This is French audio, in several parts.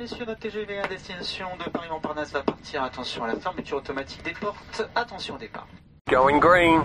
messieurs, notre TGV à destination de Paris-Montparnasse va partir. Attention à la fermeture automatique des portes. Attention au départ. Going green.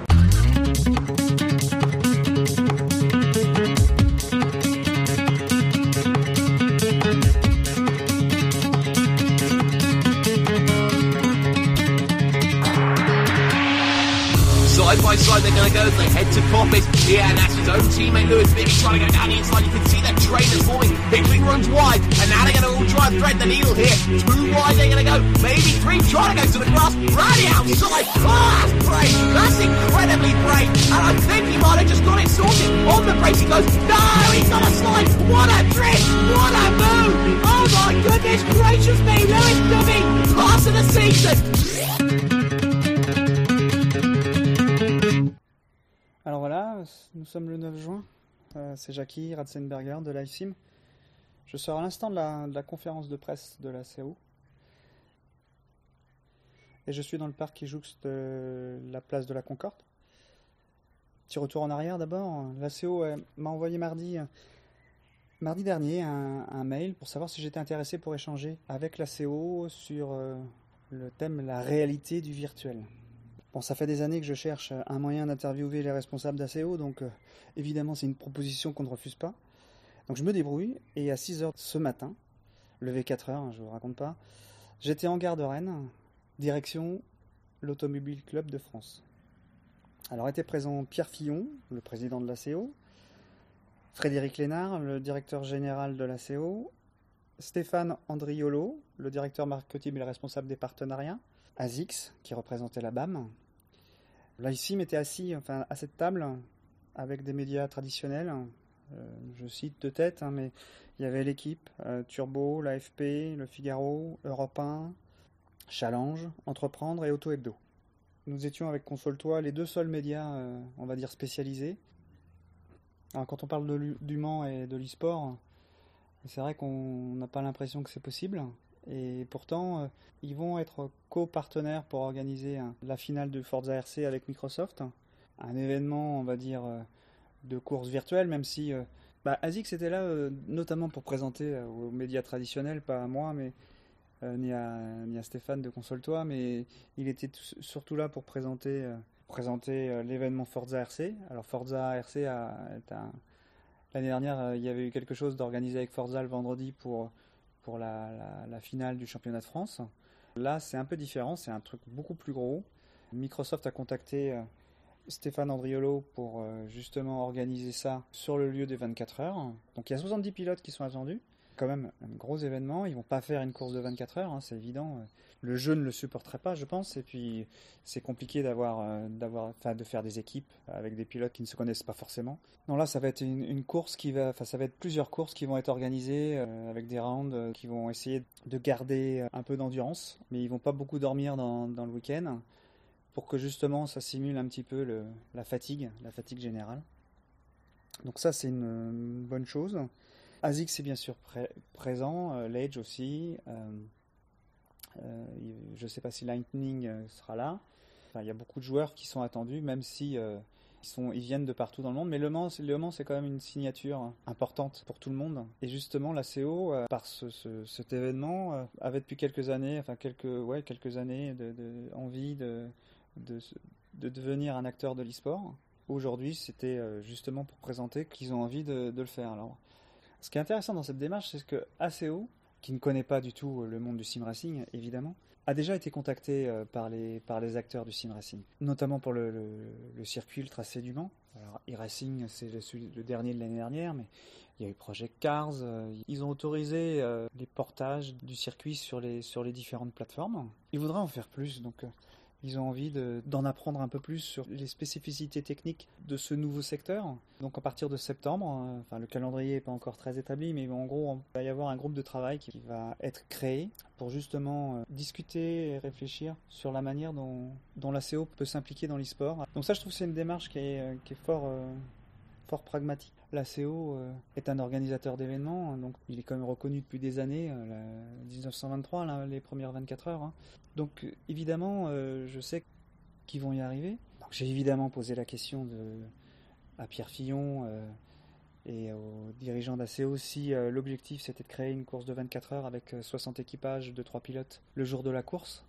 Side by side they're going to go they head to Poppet. Yeah, that's own teammate Lewis Bibby trying to go down the inside. You can see that trainers forming. Hickling runs wide, and now they're going to all try and thread the needle here. Two wide they're going to go. Maybe three trying to go to the grass. Right outside. Oh, that's. That's incredibly brave. And I think he might have just got it sorted. On the brace he goes. No, he's got a slide. What a trick. What a move. Oh my goodness gracious me. Lewis Bibby. Pass of the season. Nous sommes le 9 juin. Euh, c'est Jackie Ratzenberger de LiveSim. Je sors à l'instant de la, conférence de presse de la CO. Et je suis dans le parc qui jouxte euh, la place de la Concorde. Petit retour en arrière d'abord. La CO euh, m'a envoyé mardi, mardi dernier un, un mail pour savoir si j'étais intéressé pour échanger avec la CO sur le thème la réalité du virtuel. Bon, ça fait des années que je cherche un moyen d'interviewer les responsables d'ACO, donc euh, évidemment c'est une proposition qu'on ne refuse pas. Donc je me débrouille, et à 6h ce matin, levé 4h, hein, je vous raconte pas, j'étais en gare de Rennes, direction l'Automobile Club de France. Alors était présent Pierre Fillon, le président de l'ACO, Frédéric Lénard, le directeur général de l'ACO, Stéphane Andriolo, le directeur marketing et le responsable des partenariats, Azix, qui représentait la BAM. Là, ici, assis enfin, à cette table avec des médias traditionnels. Euh, je cite de tête, hein, mais il y avait l'équipe, euh, Turbo, l'AFP, Le Figaro, Europe 1, Challenge, Entreprendre et Auto Hebdo. Nous étions avec Console-toi les deux seuls médias, euh, on va dire, spécialisés. Alors, quand on parle du Mans et de l'e-sport, c'est vrai qu'on n'a pas l'impression que c'est possible. Et pourtant, euh, ils vont être co-partenaires pour organiser la finale de Forza RC avec Microsoft. Un événement, on va dire, euh, de course virtuelle, même si euh, bah, était là euh, notamment pour présenter aux médias traditionnels, pas à moi, mais ni, à, ni à Stéphane de Console-toi, mais il était tout- surtout là pour présenter, présenter l'événement Forza RC. Alors Forza RC est un... L'année dernière, il y avait eu quelque chose d'organisé avec Forza le vendredi pour pour la, la- finale du championnat de France. Là, c'est un peu différent, c'est un truc beaucoup plus gros. Microsoft a contacté euh, Stéphane Andriolo pour euh, justement organiser ça sur le lieu des 24 heures. Donc il y a 70 pilotes qui sont attendus. Quand même un gros événement. Ils vont pas faire une course de 24 heures, hein, c'est évident. Le jeu ne le supporterait pas, je pense. Et puis c'est compliqué d'avoir, euh, de faire des équipes avec des pilotes qui ne se connaissent pas forcément. Non, là, ça va être une, course qui va, enfin, ça va être plusieurs courses qui vont être organisées euh, avec des rounds euh, qui vont essayer de garder un peu d'endurance, mais ils vont pas beaucoup dormir dans, le week-end pour que justement ça simule un petit peu la fatigue, la fatigue générale. Donc ça, c'est une bonne chose. ASIC, c'est bien sûr pré- présent, euh, l'Edge aussi. euh, euh, je ne sais pas si Lightning sera là. Enfin, il y a beaucoup de joueurs qui sont attendus, même si ils, viennent de partout dans le monde. Mais Le Mans, le Mans, c'est quand même une signature importante pour tout le monde. Et justement, la CO, par ce, ce- cet événement, avait depuis quelques années, enfin quelques, ouais, quelques années, envie de, de, de devenir un acteur de l'e-sport. Aujourd'hui, c'était justement pour présenter qu'ils ont envie de, le faire. Ce qui est intéressant dans cette démarche, c'est que ACO, qui ne connaît pas du tout le monde du sim racing, évidemment, a déjà été contacté euh, par les, acteurs du sim racing, notamment pour le, circuit, le tracé du Mans. Alors, e-racing, c'est le, dernier de l'année dernière, mais il y a eu Project Cars. euh, ils ont autorisé euh, les portages du circuit sur les, différentes plateformes. Ils voudraient en faire plus, donc euh, ils ont envie de- d'en apprendre un peu plus sur les spécificités techniques de ce nouveau secteur. Donc à partir de septembre, euh, enfin le calendrier n'est pas encore très établi, mais en gros, il va y avoir un groupe de travail qui va être créé pour justement euh, discuter et réfléchir sur la manière dont, la CO peut s'impliquer dans l'e-sport. Donc ça, je trouve que c'est une démarche qui est, euh, fort pragmatique. La CO euh, est un organisateur d'événements, hein, donc il est quand même reconnu depuis des années, euh, la- 1923, là, les premières 24 heures. hein. Donc euh, évidemment, euh, je sais qu'ils vont y arriver. J'ai évidemment posé la question à Pierre Fillon, euh, et aux dirigeants d'ACO si euh, l'objectif c'était de créer une course de 24 heures avec 60 équipages de 3 pilotes le jour de la course.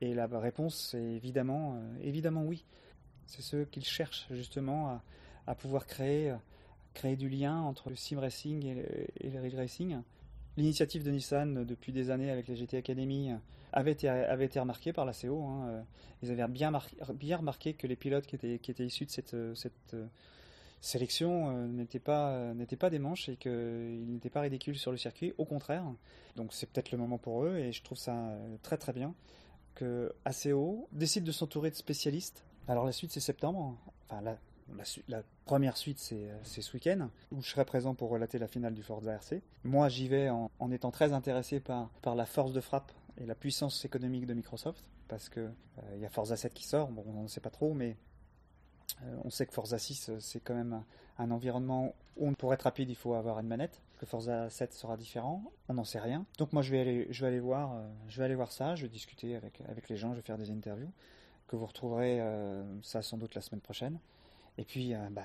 Et la réponse est évidemment, évidemment oui. C'est ceux qu'ils cherchent justement à, à, pouvoir créer, du lien entre le sim racing et le, le racing. L'initiative de Nissan depuis des années avec les GT Academy avait été, avait été remarquée par la CO. Hein. Ils avaient bien, remarqué que les pilotes qui étaient, issus de cette, sélection euh, n'étaient pas, des manches et qu'ils n'étaient pas ridicules sur le circuit. Au contraire. Donc c'est peut-être le moment pour eux et je trouve ça très très bien que ACO décide de s'entourer de spécialistes. Alors la suite c'est septembre. La, première suite, c'est ce week-end, où je serai présent pour relater la finale du Forza RC. Moi, j'y vais en, étant très intéressé par, la force de frappe et la puissance économique de Microsoft, parce qu'il euh, y a Forza 7 qui sort, bon, on ne sait pas trop, mais euh, on sait que Forza 6, euh, c'est quand même un, environnement où, pour être rapide, il faut avoir une manette. Que Forza 7 sera différent, on n'en sait rien. Donc moi, je vais aller, voir, je vais aller voir ça, je vais discuter avec les gens, je vais faire des interviews, que vous retrouverez ça sans doute la semaine prochaine. Et puis, euh, bah,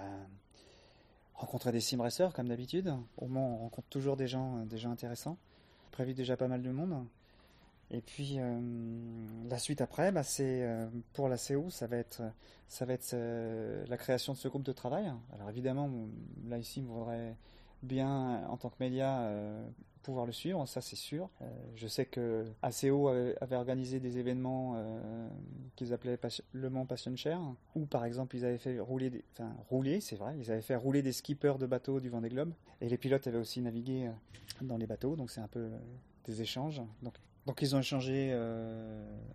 rencontrer des sim racers comme d'habitude. Au moins, on rencontre toujours des gens, euh, des gens intéressants. Prévu déjà pas mal de monde. Et puis euh, la suite après, bah, c'est pour la CO, ça va être, ça va être la création de ce groupe de travail. Alors évidemment, là ici, il faudrait bien en tant que média pouvoir le suivre, ça c'est sûr. Euh, je sais que ACO avait, organisé des événements euh, qu'ils appelaient Le Mans Passion Share, où par exemple ils avaient fait rouler, des, enfin rouler, c'est vrai, ils avaient fait rouler des skippers de bateaux du Vendée Globe, et les pilotes avaient aussi navigué euh, dans les bateaux, donc c'est un peu des échanges. Donc, ils ont échangé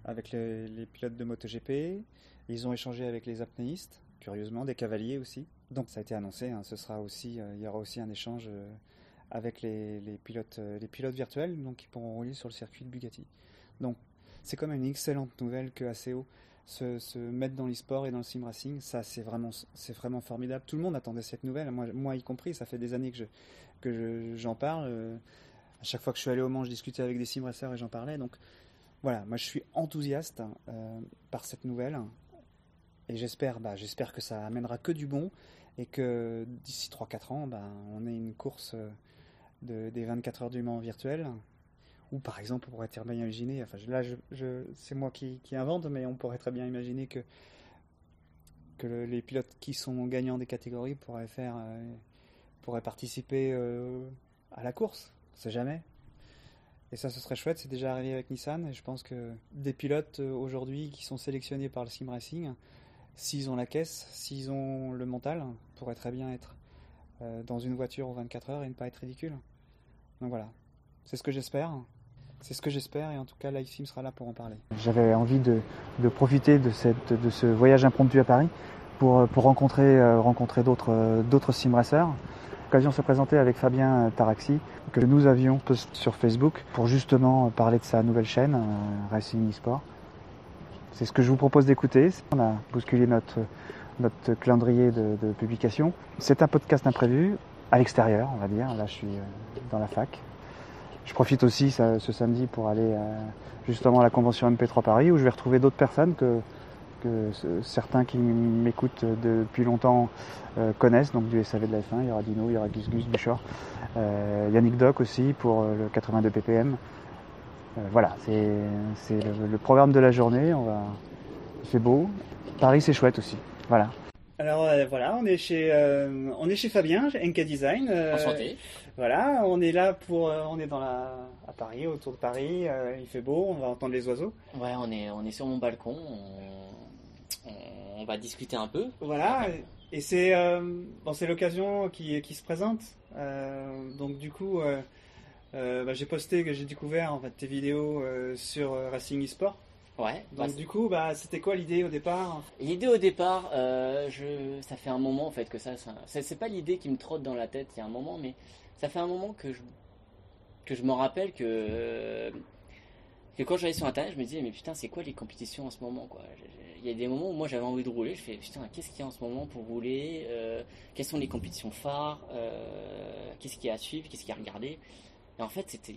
avec les, les, pilotes de MotoGP, ils ont échangé avec les apnéistes, curieusement, des cavaliers aussi. Donc ça a été annoncé, hein, ce sera aussi, il y aura aussi un échange avec les, pilotes, euh, les pilotes virtuels donc, qui pourront rouler sur le circuit de Bugatti. Donc c'est quand même une excellente nouvelle que ACO se, mette dans l'e-sport et dans le sim racing. Ça, c'est vraiment, formidable. Tout le monde attendait cette nouvelle, moi, y compris. Ça fait des années que, je, que j'en parle. Euh, à chaque fois que je suis allé au Mans, je discutais avec des sim racers et j'en parlais. Donc voilà, moi je suis enthousiaste euh, par cette nouvelle. Et j'espère, bah, j'espère que ça amènera que du bon et que d'ici 3-4 ans, bah, on ait une course des 24 heures du Mans virtuel. Ou par exemple, on pourrait très bien imaginer, enfin là c'est moi qui, invente, mais on pourrait très bien imaginer que, que les pilotes qui sont gagnants des catégories pourraient, faire, euh, pourraient participer euh, à la course. On sait jamais. Et ça, ce serait chouette. C'est déjà arrivé avec Nissan. Et je pense que des pilotes euh, aujourd'hui qui sont sélectionnés par le Sim Racing, s'ils ont la caisse, s'ils ont le mental, pourraient très bien être euh, dans une voiture aux 24 heures et ne pas être ridicule. Donc voilà, c'est ce que j'espère. C'est ce que j'espère et en tout cas LiveSim sera là pour en parler. J'avais envie de, profiter de, ce voyage impromptu à Paris pour, rencontrer, euh, rencontrer d'autres, d'autres sim racers. L'occasion se présenter avec Fabien Taraxi que nous avions posté sur Facebook pour justement parler de sa nouvelle chaîne euh, Racing eSport. C'est ce que je vous propose d'écouter. On a bousculé notre notre calendrier de, publication. C'est un podcast imprévu, à l'extérieur, on va dire. Là, je suis euh, dans la fac. Je profite aussi ce samedi pour aller euh, justement à la convention MP3 Paris, où je vais retrouver d'autres personnes que, certains qui m'écoutent depuis longtemps euh, connaissent, donc du SAV de la F1. Il y aura Dino, il y aura Gus Gus, Buchor, Yannick Doc aussi pour le 82 ppm. voilà, c'est le, programme de la journée. On va, c'est beau. Paris, c'est chouette aussi. Voilà. Alors euh, voilà, on est chez euh, on est chez Fabien, NK Design. Euh, Enchanté. Voilà, on est là pour on est dans la à Paris, autour de Paris, il fait beau, on va entendre les oiseaux. Ouais, on est on est sur mon balcon, on, va discuter un peu. Voilà, et c'est bon, c'est l'occasion qui qui se présente. donc du coup, bah, j'ai posté que j'ai découvert en fait tes vidéos sur Racing eSport. Ouais. Donc du coup, bah, c'était quoi l'idée au départ L'idée au départ, euh, je, ça fait un moment en fait que ça, ça c'est pas l'idée qui me trotte dans la tête il y a un moment, mais ça fait un moment que je, que je me rappelle que, que quand j'allais sur internet, je me disais mais putain c'est quoi les compétitions en ce moment quoi? Il y a des moments où moi j'avais envie de rouler, je fais putain qu'est-ce qu'il y a en ce moment pour rouler euh, Quelles sont les compétitions phares euh, Qu'est-ce qu'il y a à suivre Qu'est-ce qu'il y a à regarder? Et en fait c'était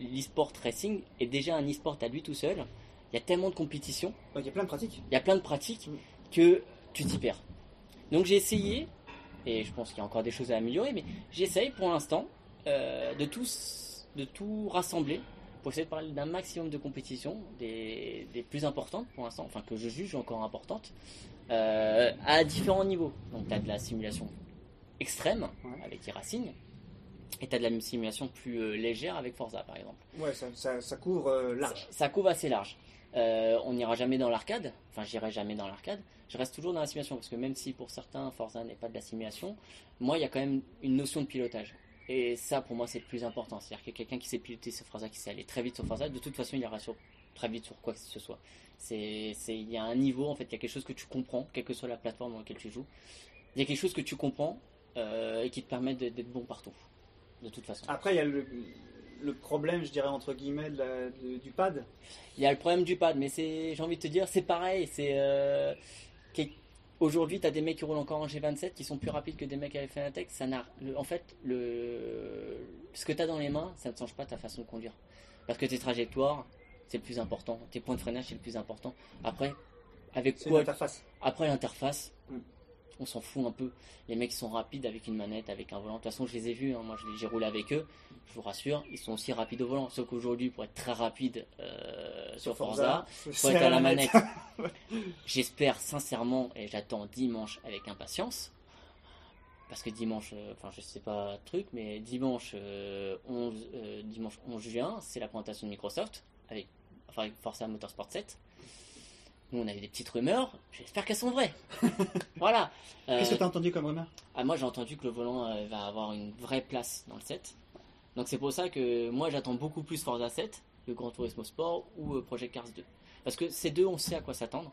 l'e-sport racing est déjà un e-sport à lui tout seul. Il y a tellement de compétitions. Il y a plein de pratiques. Il y a plein de pratiques mm. que tu t'y perds. Donc j'ai essayé et je pense qu'il y a encore des choses à améliorer, mais j'essaye pour l'instant euh, de, tous, de tout rassembler pour essayer de parler d'un maximum de compétitions, des, des plus importantes pour l'instant, enfin que je juge encore importantes, euh, à différents niveaux. Donc tu as de la simulation extrême Ouais. avec e-racing, et tu as de la simulation plus euh, légère avec Forza par exemple. Ouais, ça, ça- ça couvre euh, large. Ça, ça couvre assez large. Euh, on n'ira jamais dans l'arcade, enfin j'irai jamais dans l'arcade, je reste toujours dans la simulation parce que même si pour certains Forza n'est pas de la simulation, moi il y a quand même une notion de pilotage. Et ça pour moi c'est le plus important, c'est-à-dire que quelqu'un qui sait piloter sur Forza, qui sait aller très vite sur Forza, de toute façon il ira sur, très vite sur quoi que ce soit. C'est, il y a un niveau en fait, il y a quelque chose que tu comprends, quelle que soit la plateforme dans laquelle tu joues, il y a quelque chose que tu comprends et qui te permet d'être bon partout, de toute façon. Après, il y a le, le problème, je dirais, entre guillemets, de la- de- du pad. Il y a le problème du pad, mais c'est, j'ai envie de te dire, c'est pareil. C'est euh, aujourd'hui, t'as des mecs qui roulent encore en G27 qui sont plus rapides que des mecs avec Fanatec. Ça n'a, en fait, le, ce que t'as dans les mains, ça ne change pas ta façon de conduire. Parce que tes trajectoires, c'est le plus important. Tes points de freinage, c'est le plus important. Après, avec quoi l'interface. après l'interface, Mm. On s'en fout un peu. Les mecs sont rapides avec une manette, avec un volant. De toute façon, je les ai vus. hein. Moi, j'ai roulé avec eux. Je vous rassure, ils sont aussi rapides au volant. Sauf qu'aujourd'hui, pour être très rapide euh, sur Forza, faut c'est être à la manette. J'espère sincèrement et j'attends dimanche avec impatience. Parce que dimanche, euh, enfin je sais pas truc, mais dimanche, euh, 11, euh, dimanche 11 juin, c'est la présentation de Microsoft avec, enfin, avec Forza Motorsport 7. Nous on avait des petites rumeurs, j'espère qu'elles sont vraies. voilà. Euh, Qu'est-ce que tu as entendu comme rumeur? ah, moi j'ai entendu que le volant euh, va avoir une vraie place dans le set. Donc c'est pour ça que moi j'attends beaucoup plus Forza 7 que Gran Turismo Sport ou euh, Project Cars 2. Parce que ces deux on sait à quoi s'attendre.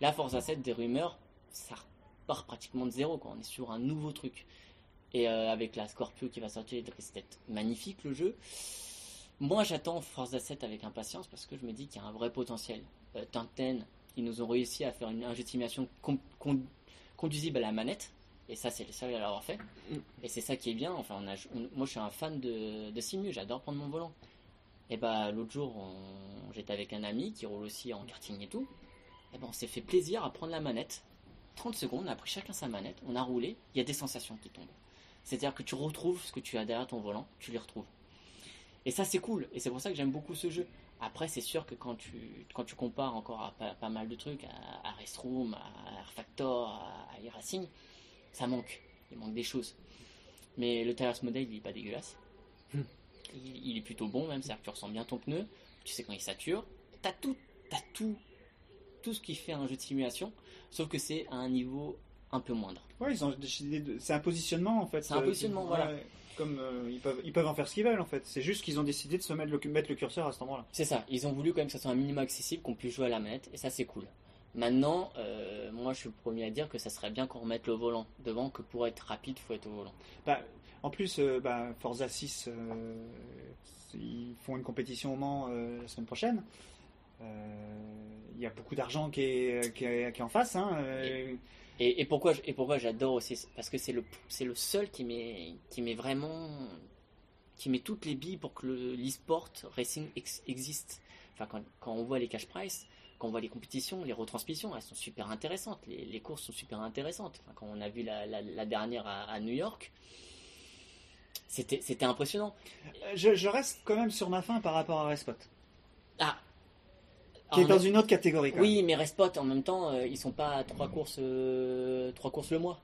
Là Forza 7 des rumeurs, ça repart pratiquement de zéro quoi. On est sur un nouveau truc. Et euh, avec la Scorpio qui va sortir, d'être magnifique le jeu. Moi j'attends Forza 7 avec impatience parce que je me dis qu'il y a un vrai potentiel. Euh, Tinten, ils nous ont réussi à faire une, con- conduisible à la manette. Et ça, c'est le seul à l'avoir fait. Et c'est ça qui est bien. Enfin, moi, je suis un fan de, simu. J'adore prendre mon volant. Et bah, l'autre jour, j'étais avec un ami qui roule aussi en karting et tout. Et ben, on s'est fait plaisir à prendre la manette. 30 secondes, on a pris chacun sa manette, on a roulé. Il y a des sensations qui tombent. C'est-à-dire que tu retrouves ce que tu as derrière ton volant, tu les retrouves. Et ça, c'est cool. Et c'est pour ça que j'aime beaucoup ce jeu. Après, c'est sûr que quand tu, quand tu compares encore à pas, pas mal de trucs, à, à Race Room, à Factor, à, à e-Racing, ça manque. Il manque des choses. Mais le Tires modèle, il est pas dégueulasse. Hmm. Il, il est plutôt bon, même. C'est-à-dire que tu ressens bien ton pneu. Tu sais quand il sature. T'as tout, t'as tout, tout ce qui fait un jeu de simulation. Sauf que c'est à un niveau un peu moindre. Ouais, ils ont décidé de... C'est un positionnement en fait. C'est un Euh, positionnement, ouais, voilà. Comme euh, ils, peuvent, ils peuvent en faire ce qu'ils veulent en fait. C'est juste qu'ils ont décidé de se mettre le, mettre le curseur à cet endroit-là. C'est ça. Ils ont voulu quand même que ça soit un minimum accessible, qu'on puisse jouer à la manette. Et ça, c'est cool. Maintenant, euh, moi, je suis le premier à dire que ça serait bien qu'on remette le volant devant, que pour être rapide, faut être au volant. Bah, en plus, euh, bah, Forza 6, euh, ils font une compétition au Mans la semaine prochaine. Il y a beaucoup d'argent qui est, qui, est, qui est en face. Hein, Et, et pourquoi, et pourquoi j'adore aussi Parce que c'est le, c'est le seul qui met, qui met vraiment. qui met toutes les billes pour que le- l'e-sport racing ex- existe. Enfin, quand, quand on voit les cash price, quand on voit les compétitions, les retransmissions, elles sont super intéressantes. Les, les courses sont super intéressantes. Enfin, quand on a vu la, la, la dernière à, à New York, c'était, c'était impressionnant. je, je reste quand même sur ma fin par rapport à Respot, Ah qui est dans une autre catégorie. Quand Oui, mais Respot en même temps, euh, ils sont pas à trois courses, euh, trois courses le mois.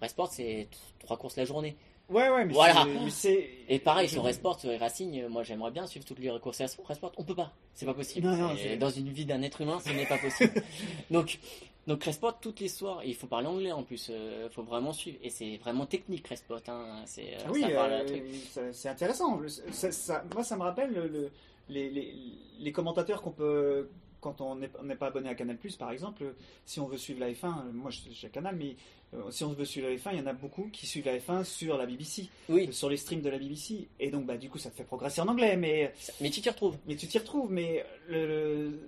Resport, c'est trois courses la journée. Ouais, ouais, mais Voilà. c'est-. Et pareil, sur Resport, sur Racing, euh, moi j'aimerais bien suivre toutes les courses à Resport. On peut pas, c'est pas possible. Non, non, Et c'est- dans une vie d'un être humain, ce n'est pas possible. donc, donc Resport, toutes les soirs, il faut parler anglais en plus, il faut vraiment suivre. Et c'est vraiment technique Resport. Hein. C'est, euh, Oui, euh, c'est intéressant. Le- ça- ça- moi, ça me rappelle le- le- les, les- les commentateurs qu'on peut. Quand on n'est pas abonné à Canal, par exemple, si on veut suivre la F1, euh, moi je- j'ai Canal, mais euh, si on veut suivre la F1, il y en a beaucoup qui suivent la F1 sur la BBC, Oui, euh, sur les streams de la BBC. Et donc, bah, du coup, ça te fait progresser en anglais, mais, mais tu t'y retrouves. mais tu t'y retrouves. Mais le, le-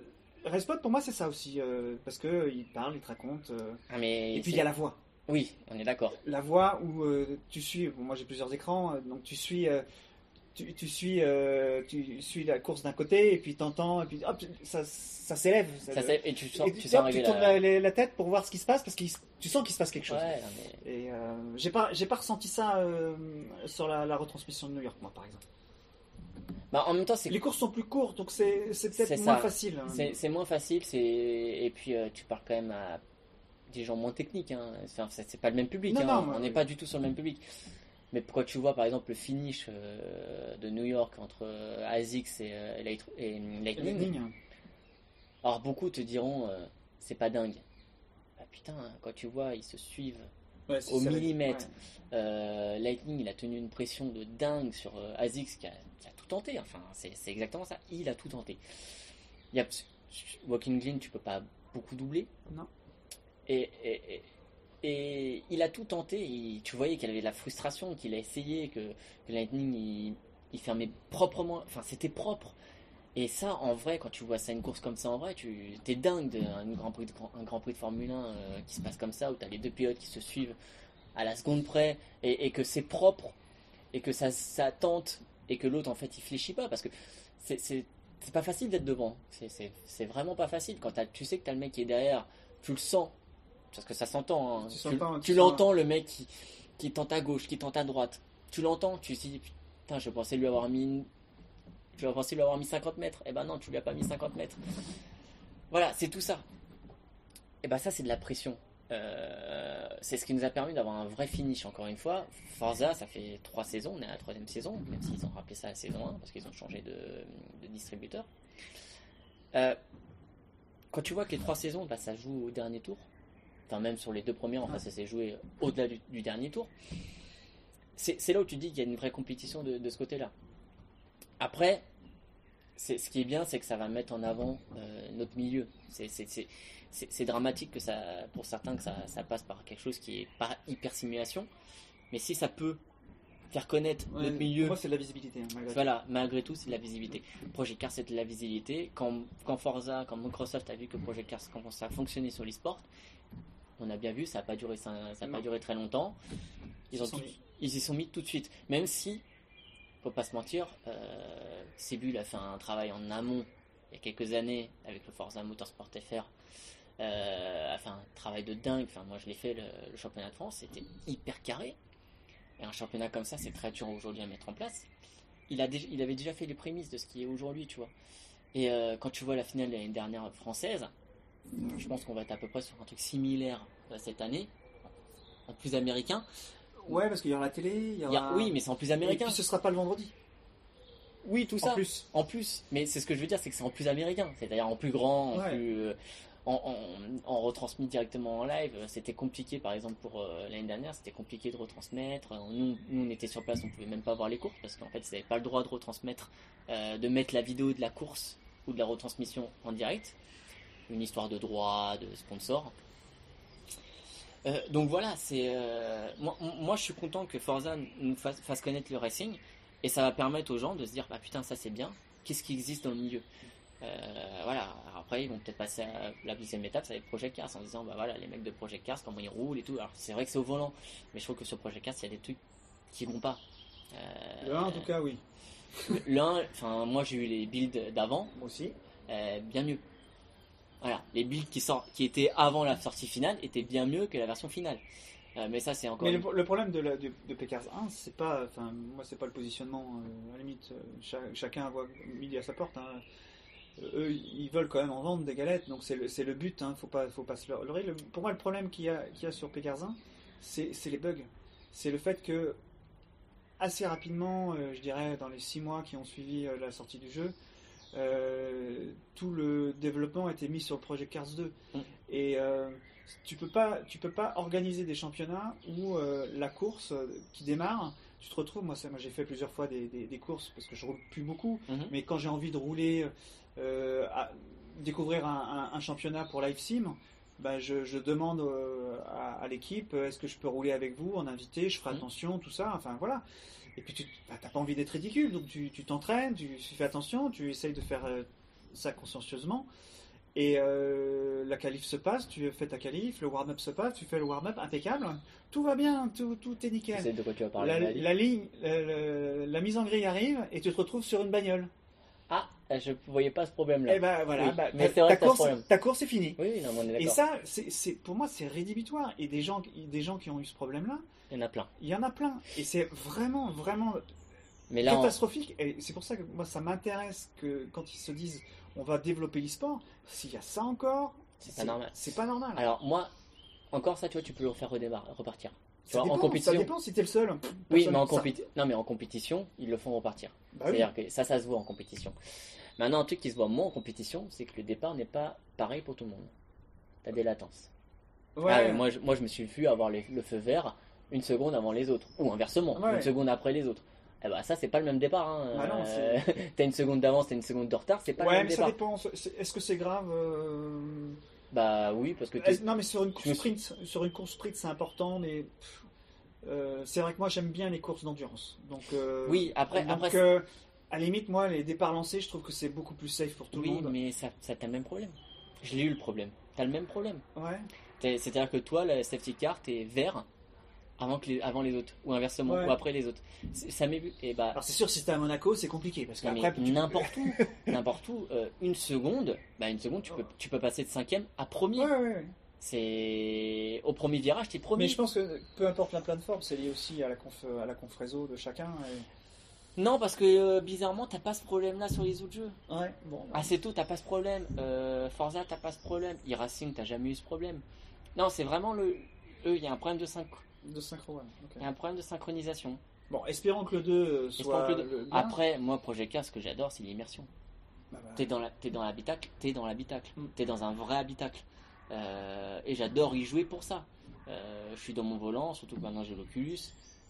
Respot, pour moi, c'est ça aussi, euh, parce qu'il parle, il te raconte. Ah, mais et puis, il y a la voix. Oui, on est d'accord. la voix où euh, tu suis, bon, moi j'ai plusieurs écrans, donc tu suis, tu, tu suis, euh, tu suis la course d'un côté et puis t'entends et puis hop, ça, ça s'élève. Ça et tu sens, et tu tu, sens hop, tu tournes la... la, la- la tête pour voir ce qui se passe parce que tu sens qu'il se passe quelque chose. Ouais, non, mais- Et euh, j'ai pas, j'ai pas ressenti ça euh, sur la, la retransmission de New York, moi, par exemple. Bah, en même temps, Les courses sont plus courtes, donc c'est, c'est peut-être C'est moins facile. hein. C'est moins facile, c'est et puis tu parles quand même à des gens moins techniques. Hein. Enfin, c'est pas le même public. Non, hein. non, On n'est oui. pas du tout sur le même public. Mais pourquoi tu vois par exemple le finish euh, de New York entre euh, ASICS et, euh, Light- et Lightning, Lightning. Alors beaucoup te diront euh, c'est pas dingue. Bah, putain, quand tu vois ils se suivent Ouais, au ça, millimètre. ouais. Euh, Lightning, il a tenu une pression de dingue sur euh, Azix qui a, qui a tout tenté. Enfin, c'est c'est exactement ça. Il a tout tenté. Il y a, Walking Green, tu peux pas beaucoup doubler. Non. Et, et, et- et il a tout tenté. Tu voyais qu'il avait de la frustration, qu'il a essayé, que, que Lightning, il, fermait proprement. Enfin, c'était propre. Et ça, en vrai, quand tu vois ça, une course comme ça, en vrai, tu es dingue d'un grand prix de, Formule 1 euh, qui se passe comme ça, où tu as les deux pilotes qui se suivent à la seconde près, et, que c'est propre, et que ça, ça tente, et que l'autre, en fait, il fléchit pas, parce que c'est- pas facile d'être devant. C'est- vraiment pas facile. Quand t'as- tu sais que tu as le mec qui est derrière, tu le sens, parce que ça s'entend. hein. Tu l'entends, le mec qui, qui tente à gauche, qui tente à droite. Tu l'entends, tu te dis, putain, je pensais lui avoir mis une- je pensais lui avoir mis 50 mètres. Eh ben non, tu lui as pas mis 50 mètres. Voilà, c'est tout ça. Et ben ça, c'est de la pression. Euh, c'est ce qui nous a permis d'avoir un vrai finish, encore une fois. Forza, ça fait trois saisons, on est à la troisième saison, même s'ils ont rappelé ça la saison 1, parce qu'ils ont changé de, de distributeur. Euh, quand tu vois que les trois saisons, bah, ça joue au dernier tour, enfin même sur les deux premières, enfin ça s'est joué au-delà du, du dernier tour, c'est là où tu dis qu'il y a une vraie compétition de, de ce côté-là. Après, ce qui est bien, c'est que ça va mettre en avant euh, notre milieu. C'est- dramatique que ça, pour certains que ça, ça passe par quelque chose qui est pas hyper simulation, mais si ça peut faire connaître Ouais, notre milieu, Moi, c'est de la visibilité, hein, malgré tout. voilà, malgré tout, c'est de la visibilité. Project Cars, c'est de la visibilité. Quand, quand Forza, quand Microsoft a vu que Project Cars commençait à fonctionner sur l'e-sport, on a bien vu, ça n'a pas duré, ça, ça a pas duré très longtemps. Ils, ont tout- ils y sont mis tout de suite. Même si, faut pas se mentir, euh, a fait un travail en amont il y a quelques années avec le Forza Motorsport FR. Euh, a fait un travail de dingue. Enfin, moi, je l'ai fait le, le championnat de France, c'était hyper carré. Et un championnat comme ça, c'est très dur aujourd'hui à mettre en place. Il, a dé- il avait déjà fait les prémices de ce qui est aujourd'hui, tu vois. Et euh, quand tu vois la finale de l'année dernière française, je pense qu'on va être à peu près sur un truc similaire euh, cette année, en plus américain. Ouais, parce qu'il y aura la télé, il y Il y aura... a- oui, mais c'est en plus Et américain. puis ce sera pas le vendredi. Oui, tout ça. En plus. En plus, mais c'est ce que je veux dire, c'est que c'est en plus américain, c'est-à-dire en plus grand, en Ouais. plus euh, en, en- en retransmis directement en live. C'était compliqué, par exemple pour euh, l'année dernière, c'était compliqué de retransmettre. Nous, nous, on était sur place, on pouvait même pas voir les courses parce qu'en fait, ils n'avaient pas le droit de retransmettre, euh, de mettre la vidéo de la course ou de la retransmission en direct. Une histoire de droit, de sponsor. Euh, donc voilà, c'est euh, moi, moi je suis content que Forza nous fasse, fasse connaître le racing et ça va permettre aux gens de se dire bah putain ça c'est bien, qu'est-ce qui existe dans le milieu? Euh, Voilà, Alors après ils vont peut-être passer à la deuxième étape, ça va être Project Cars en disant bah voilà les mecs de Project Cars comment ils roulent et tout. Alors c'est vrai que c'est au volant, mais je trouve que sur Project Cars il y a des trucs qui vont pas. 1, en tout cas, oui. L'un, enfin moi j'ai eu les builds d'avant, Moi aussi. bien mieux. Voilà, les builds qui, sort, qui étaient avant la sortie finale étaient bien mieux que la version finale. Euh, mais ça, c'est encore. Mais une- le, le problème de, la, de, de P15 1, c'est pas, enfin, moi c'est pas le positionnement. euh, à la limite, euh, cha- chacun voit midi à sa porte. hein. Eux, ils veulent quand même en vendre des galettes, donc c'est le, le but. Hein, faut pas, faut pas se leurrer. Le- pour moi, le problème qu'il y a, qu'il y a sur P15 1, c'est les bugs. C'est le fait que assez rapidement, euh, je dirais dans les six mois qui ont suivi la sortie du jeu, euh, tout le développement a été mis sur le projet Cars 2. Mm. Et euh, tu peux pas, tu peux pas organiser des championnats où euh, la course qui démarre, tu te retrouves. Moi, ça, moi j'ai fait plusieurs fois des, des- des courses parce que je roule plus beaucoup. Mhm. Mais quand j'ai envie de rouler, à découvrir un, un- un championnat pour Live Sim, ben je, je demande à, à l'équipe est-ce que je peux rouler avec vous en invité, je ferai Mhm. attention, tout ça. Enfin voilà. Et puis tu bah, t'as pas envie d'être ridicule, donc tu t'entraînes, tu, tu fais attention, tu essayes de faire euh, ça consciencieusement. Et euh, la qualif se passe, tu fais ta qualif, le warm-up se passe, tu fais le warm-up impeccable, tout va bien, tout, tout est nickel. sais de quoi tu vas parler. La, ligne, la, la- la mise en grille arrive et tu te retrouves sur une bagnole. Ah, je voyais pas ce problème-là. Et ben voilà, Oui, bah, mais ta- vrai course, problème. ta course est finie. Oui, non, on est Et ça, c'est, pour moi, c'est rédhibitoire. Et des gens, des gens qui ont eu ce problème-là, Il y en a plein. il y en a plein. Et c'est vraiment, vraiment Mais là, on- catastrophique. Et c'est pour ça que moi, ça m'intéresse que quand ils se disent on va développer l'e-sport, s'il y a ça encore, C'est pas normal. C'est pas normal. alors moi, encore ça, tu vois, tu peux le refaire redémarrer, repartir. Tu ça, vois, en dépend, compétition. ça dépend si t'es le seul. Oui, mais en compétition. Non, mais en compétition, ils le font repartir. Bah oui. C'est-à-dire que ça, ça se voit en compétition. Maintenant, un truc qui se voit moins en compétition, c'est que le départ n'est pas pareil pour tout le monde. T'as des latences. Ouais. Ah, mais moi, je, moi, je me suis vu avoir les- le feu vert une seconde avant les autres, ou inversement, Ouais. une seconde après les autres. Eh ben, ça, c'est pas le même départ. Hein. Bah Euh, t'as une seconde d'avance, t'as une seconde de retard, c'est pas le Ouais, même mais ça départ. dépend. C'est- Est-ce que c'est grave euh, Bah oui, parce que Non, mais sur une course me sprint, sur une course sprint, c'est important, mais euh, c'est vrai que moi j'aime bien les courses d'endurance. Donc Oui, après- donc, après, à la limite, moi, les départs lancés, je trouve que c'est beaucoup plus safe pour tout oui, le monde. mais ça, ça t'as le même problème. Je l'ai eu le problème. T'as le même problème. Ouais. C'est-à-dire que toi, la safety car, t'es vert avant, que les, avant les autres, ou inversement, Ouais. ou après les autres. Ça m'est vu. Et bah, Alors c'est sûr, si t'es à Monaco, c'est compliqué parce qu'après, n'importe où, n'importe où, euh, une seconde, bah une seconde, tu peux, tu peux passer de cinquième à premier. Ouais, ouais, ouais. C'est au premier virage, t'es premier. Mais je pense que peu importe la plateforme, c'est lié aussi à la conf, à la conf réseau de chacun. et- Non, parce que euh, bizarrement, t'as pas ce problème-là sur les autres jeux. Ouais, bon. Assez tôt, t'as pas ce problème. Euh, Forza, t'as pas ce problème. E-Racing, t'as jamais eu ce problème. Non, c'est vraiment le. Eux, il y a un problème de synch- De synchro, ouais. y a un problème de synchronisation. Bon, espérons que le 2 soit. Espérons que le deux- le bien. Après, moi, Project Cars, ce que j'adore, c'est l'immersion. Bah, bah, T'es dans la, t'es dans l'habitacle, t'es dans l'habitacle, Mm. t'es dans un vrai habitacle. Euh, et j'adore y jouer pour ça. Euh, je suis dans mon volant, surtout que maintenant j'ai l'Oculus.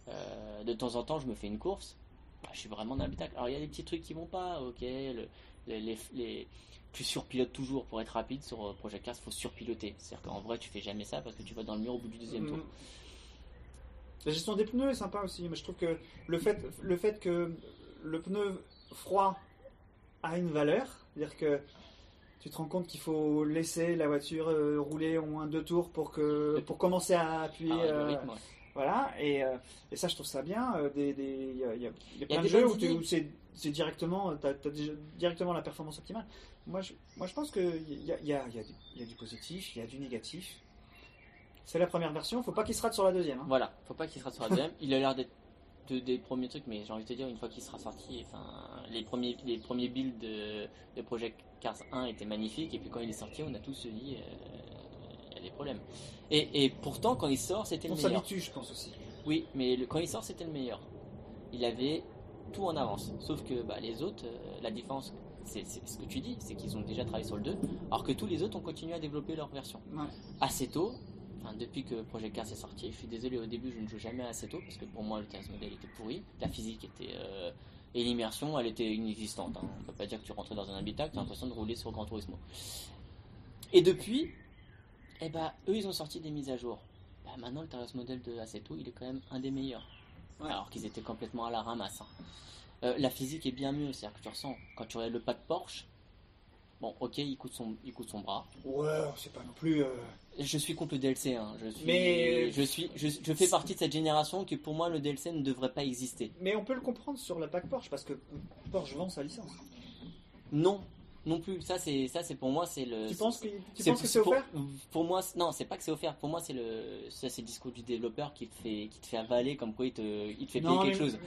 Euh, de temps en temps, je me fais une course. Bah, je suis vraiment dans l'habitacle. Alors il y a des petits trucs qui vont pas, ok. le- les, les- les- tu surpilotes toujours pour être rapide sur euh, Project Cars, faut surpiloter. C'est-à-dire qu'en vrai, tu fais jamais ça parce que tu vas dans le mur au bout du deuxième tour. Mm. La gestion des pneus est sympa aussi, mais je trouve que le fait, le fait que le pneu froid a une valeur, c'est-à-dire que tu te rends compte qu'il faut laisser la voiture euh, rouler au moins deux tours pour que pour commencer à appuyer. Ah ouais, le euh, rythme, ouais. Voilà, et, euh, et ça je trouve ça bien. euh, des- des- Il y a, y a- y a plein de des jeux où, c'est directement, t'as, t'as déjà- directement la performance optimale. Moi je, moi, je pense qu'il y a, y, a, y, a du, il y a du positif, il y a du négatif. C'est la première version, faut pas qu'il se rate sur la deuxième. hein. Voilà, faut pas qu'il sera sur la deuxième. Il a l'air d'être de- des premiers trucs, mais j'ai envie de te dire, une fois qu'il sera sorti, enfin, les premiers, les premiers builds de, de Project Cars 1 étaient magnifiques, et puis quand il est sorti, on a tous dit, euh, a des problèmes. Et, et pourtant, quand il sort, c'était le On meilleur. s'habitue, je pense aussi. Oui, mais le- quand il sort, c'était le meilleur. Il avait tout en avance. Sauf que bah, les autres, euh, la différence, c'est ce que tu dis, c'est qu'ils ont déjà travaillé sur le 2, alors que tous les autres ont continué à développer leur version. Ouais. Assez tôt, enfin, depuis que Project Cars est sorti, je suis désolé, au début, je ne joue jamais assez tôt, parce que pour moi, le TS modèle était pourri, la physique était. euh, et l'immersion, elle était inexistante. Hein. On peut pas dire que tu rentrais dans un habitacle, tu as l'impression de rouler sur Gran Turismo. Et depuis, eh ben, eux, ils ont sorti des mises à jour. Bah, maintenant, le Taros modèle de Assetto, il est quand même un des meilleurs. Ouais. Alors qu'ils étaient complètement à la ramasse. hein. Euh, la physique est bien mieux, c'est-à-dire que tu ressens, quand tu regardes le pack Porsche, bon, ok, il coûte son, il coûte son bras. Ouais, c'est pas non plus. euh, Je suis contre le DLC, hein. je, suis, Mais- je, suis, je, je fais partie de cette génération qui, pour moi, le DLC ne devrait pas exister. Mais on peut le comprendre sur la pack Porsche parce que Porsche vend sa licence. Non, non plus. Ça, c'est, ça, c'est pour moi, c'est le. Tu penses que, tu c'est- penses que c'est offert Pour moi, non, c'est pas que c'est offert. Pour moi, c'est le, ça, c'est le discours du développeur qui te fait, qui te fait avaler comme quoi il te, il te fait payer Non, quelque mais- chose.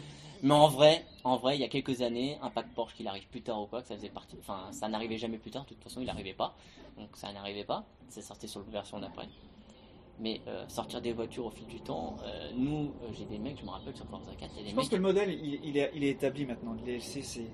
Mais en vrai, en vrai, il y a quelques années, un pack Porsche qu'il arrive plus tard ou quoi, que ça faisait partie, enfin, ça n'arrivait jamais plus tard. De toute façon, il n'arrivait pas. Donc, ça n'arrivait pas. C'est sorti sur la version d'après. Mais euh, sortir des voitures au fil du temps, euh, nous, euh, j'ai des mecs, je me rappelle sur Forza 4, il y a des Je pense que le modèle, il, il est, il est établi maintenant. Le DLC, c'est.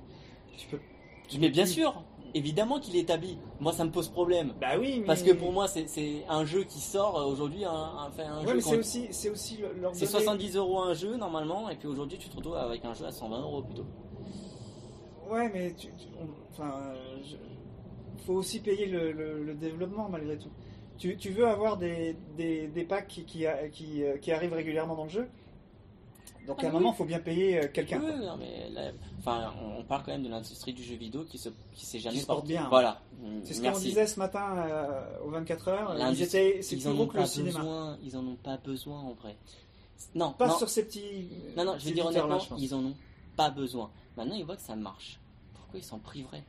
Tu peux. tu Mais bien plus- sûr, évidemment qu'il est établi. Moi, ça me pose problème. Bah oui, mais. Parce que pour moi, c'est- un jeu qui sort euh, aujourd'hui. Un, un, Ouais, jeu mais c'est aussi, c'est aussi le- leur C'est donner- 70 euros un jeu normalement, et puis aujourd'hui tu te retrouves avec un jeu à 120 euros plutôt. Ouais, mais tu, tu- on- enfin, je- faut aussi payer le, le- le développement malgré tout. Tu, tu veux avoir des, des, des packs qui, qui, euh, qui arrivent régulièrement dans le jeu? Donc Ah, à un oui. moment, il faut bien payer euh, quelqu'un. Oui, non, mais là, enfin, on, parle quand même de l'industrie du jeu vidéo qui se, qui s'est jamais Qui se porte portée. bien. Voilà. C'est ce qu'on disait ce matin euh, aux 24 heures. Ils L'industrie- étaient, c'est ils plus en gros ont que le cinéma. besoin. Ils en ont pas besoin en vrai. Non, Pas non, sur ces petits. non, non, je veux dire honnêtement, ils en ont pas besoin. Maintenant, ils voient que ça marche. Pourquoi ils s'en priveraient?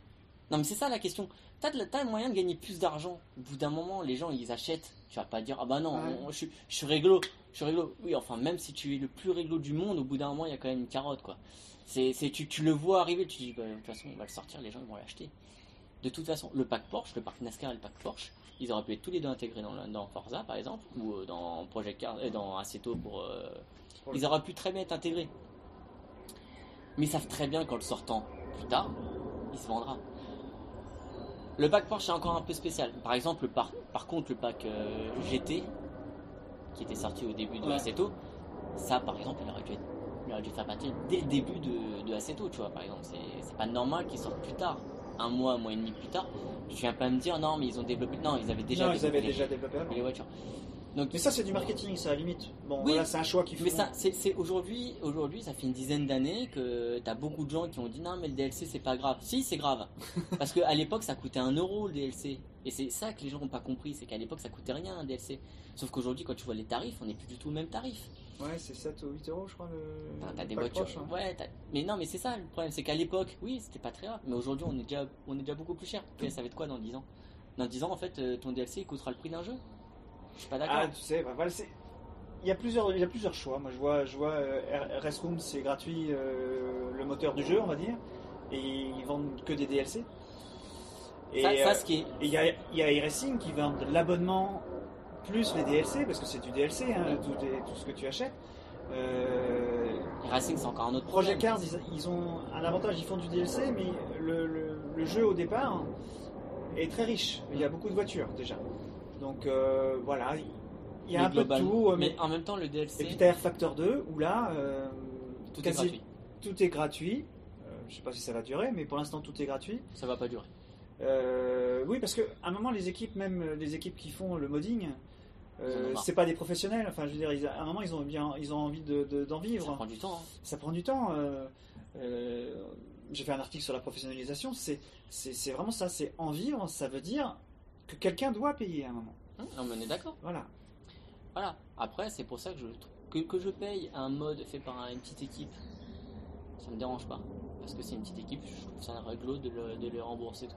Non, mais c'est ça la question. T'as, le moyen de gagner plus d'argent. Au bout d'un moment, les gens, ils achètent. Tu vas pas dire, ah bah non, Ouais. on- je, suis- je suis réglo. Je suis réglo. Oui, enfin, même si tu es le plus réglo du monde, au bout d'un moment, il y a quand même une carotte, quoi. C'est, c'est, tu, tu le vois arriver, tu dis, bah, de toute façon, on va le sortir, les gens, ils vont l'acheter. De toute façon, le pack Porsche, le parc NASCAR et le pack Porsche, ils auraient pu être tous les deux intégrés dans, dans Forza, par exemple, ou euh, dans Project Cars, euh, dans Assetto pour. euh, Pour ils auraient pu très bien être intégrés. Mais ils savent très bien qu'en le sortant plus tard, il se vendra. Le pack Porsche est encore un peu spécial. Par exemple, le par, par contre, le pack euh, GT, qui était sorti au début de Ouais. Assetto, ça, par exemple, il aurait dû, être- il aurait dû faire partie dès le début de, de Assetto, tu vois, par exemple. C'est pas normal qu'ils sortent plus tard. Un mois, un mois et demi plus tard. Tu viens pas me dire, non, mais ils ont développé. Non, ils avaient déjà non, ils développé avaient les- déjà développé avant. les voitures. Donc, Mais ça, c'est du marketing, ça, à la limite. Bon, Oui. voilà, c'est un choix qu'ils font. mais ça, c'est aujourd'hui, aujourd'hui, ça fait une dizaine d'années que t'as beaucoup de gens qui ont dit non, mais le DLC c'est pas grave. Si, c'est grave. Parce qu'à l'époque, ça coûtait un euro le DLC. Et c'est ça que les gens n'ont pas compris, c'est qu'à l'époque, ça coûtait rien un DLC. Sauf qu'aujourd'hui, quand tu vois les tarifs, on n'est plus du tout au même tarif. Ouais, c'est 7 ou 8 euros, je crois. Le... Enfin, t'as des voitures. Hein. Ouais, t'as- mais non, mais c'est ça le problème, c'est qu'à l'époque, oui, c'était pas très grave. Mais aujourd'hui, on est déjà, on est déjà beaucoup plus cher. Ça va être quoi dans 10 ans? Dans 10 ans, en fait, euh, ton DLC il coûtera le prix d'un jeu. Je suis pas d'accord. Ah, tu sais, bah, voilà, c'est. Il y, a plusieurs, il y a plusieurs choix. Moi, je vois, je vois euh, RS Room, c'est gratuit, euh, le moteur du jeu, on va dire. Et ils vendent que des DLC. Et ça, ça, euh, ce qui il y a, y a iRacing qui vendent l'abonnement plus les DLC, parce que c'est du DLC, hein, tout, ce que tu achètes. Euh, Racing, c'est encore un autre Project problème. Cars, ils, ils ont un avantage, ils font du DLC, mais le, le- le jeu au départ est très riche. Il y a beaucoup de voitures déjà. Donc euh, voilà, il y a Mais un peu de tout. Mais... mais en même temps, le DLC, Et puis t'as Air Factor 2 où là, euh, tout est gratuit. tout est gratuit. Euh, je sais pas si ça va durer, mais pour l'instant tout est gratuit. Ça va pas durer. Euh, oui, parce qu'à un moment, les équipes, même euh, les équipes qui font le modding, euh, c'est pas des professionnels. Enfin, je veux dire, ils- à un moment, ils ont bien, ils ont envie de- de- d'en vivre. Ça prend du temps. hein. ça prend du temps. euh, euh, J'ai fait un article sur la professionnalisation. C'est- c'est vraiment ça. C'est en vivre. Ça veut dire que quelqu'un doit payer à un moment. Hein non, mais on est d'accord. Voilà. Voilà. Après, c'est pour ça que je que, que je paye un mode fait par une petite équipe. Ça me dérange pas. Parce que c'est une petite équipe, je trouve ça réglo de le, de le rembourser. tout.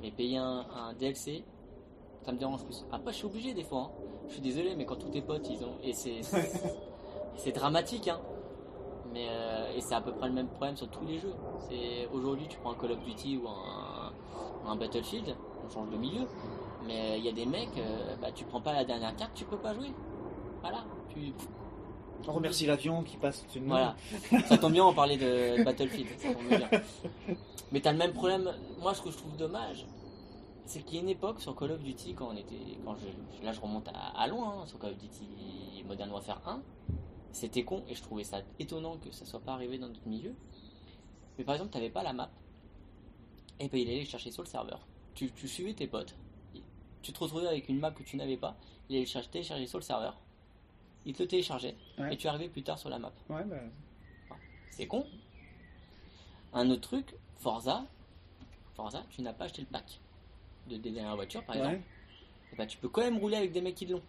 Mais payer un, un DLC, ça me dérange plus. Après, je suis obligé des fois. hein. Je suis désolé, mais quand tous tes potes, ils ont. Et c'est. c'est dramatique, hein. Mais, euh, et c'est à peu près le même problème sur tous les jeux. C'est aujourd'hui tu prends un Call of Duty ou un, un Battlefield, change de milieu. Mais il y a des mecs, euh, bah, tu prends pas la dernière carte, tu peux pas jouer. Voilà. Tu, On remercie l'avion qui passe nous. voilà. ça tombe bien, on parlait de Battlefield. Ça tombe bien. Mais t'as le même problème. Moi, ce que je trouve dommage, c'est qu'il y a une époque sur Call of Duty quand on était, quand je, là je remonte à, à loin, hein, sur Call of Duty Modern Warfare 1, c'était con et je trouvais ça étonnant que ça soit pas arrivé dans notre milieu. Mais par exemple, t'avais pas la map, et ben il allait chercher sur le serveur. Tu, tu suivais tes potes, tu te retrouvais avec une map que tu n'avais pas, il allait le télécharger sur le serveur, il te le téléchargeait, Ouais. et tu arrivais plus tard sur la map. Ouais, bah, C'est con. Un autre truc, Forza, Forza, tu n'as pas acheté le pack de des dernières voitures par exemple. Et bah, tu peux quand même rouler avec des mecs qui l'ont.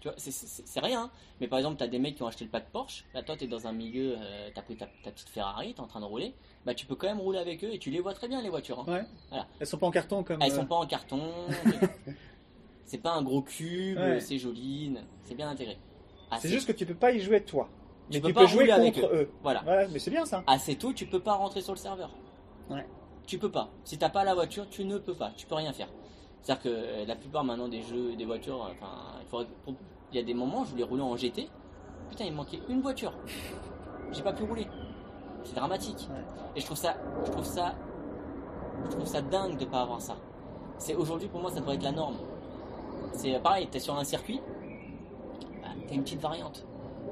Tu vois, c'est- c'est c'est rien. hein. Mais par exemple, tu as des mecs qui ont acheté le pack Porsche. Là, toi, tu es dans un milieu, euh, tu as pris ta, ta petite Ferrari, tu es en train de rouler. Bah, tu peux quand même rouler avec eux et tu les vois très bien, les voitures. hein. Ouais. Voilà. Elles sont pas en carton comme. Ah, elles euh, sont pas en carton. c'est pas un gros cube, Ouais. c'est joli, c'est bien intégré. Ah, C'est juste que tu peux pas y jouer toi. Tu Mais peux tu pas peux jouer rouler avec contre eux. Voilà. Ouais, mais c'est bien ça. assez tôt, tu peux pas rentrer sur le serveur. Ouais. Tu peux pas. Si t'as pas la voiture, tu ne peux pas. Tu peux rien faire. C'est-à-dire que euh, la plupart maintenant des jeux, des voitures, euh, enfin, il, faudrait- il y a des moments, je voulais rouler en GT. Putain, il me manquait une voiture. J'ai pas pu rouler. C'est dramatique. Et je trouve ça, je trouve ça, je trouve ça dingue de pas avoir ça. C'est aujourd'hui pour moi, ça devrait être la norme. C'est euh, pareil, t'es sur un circuit, bah, t'as une petite variante.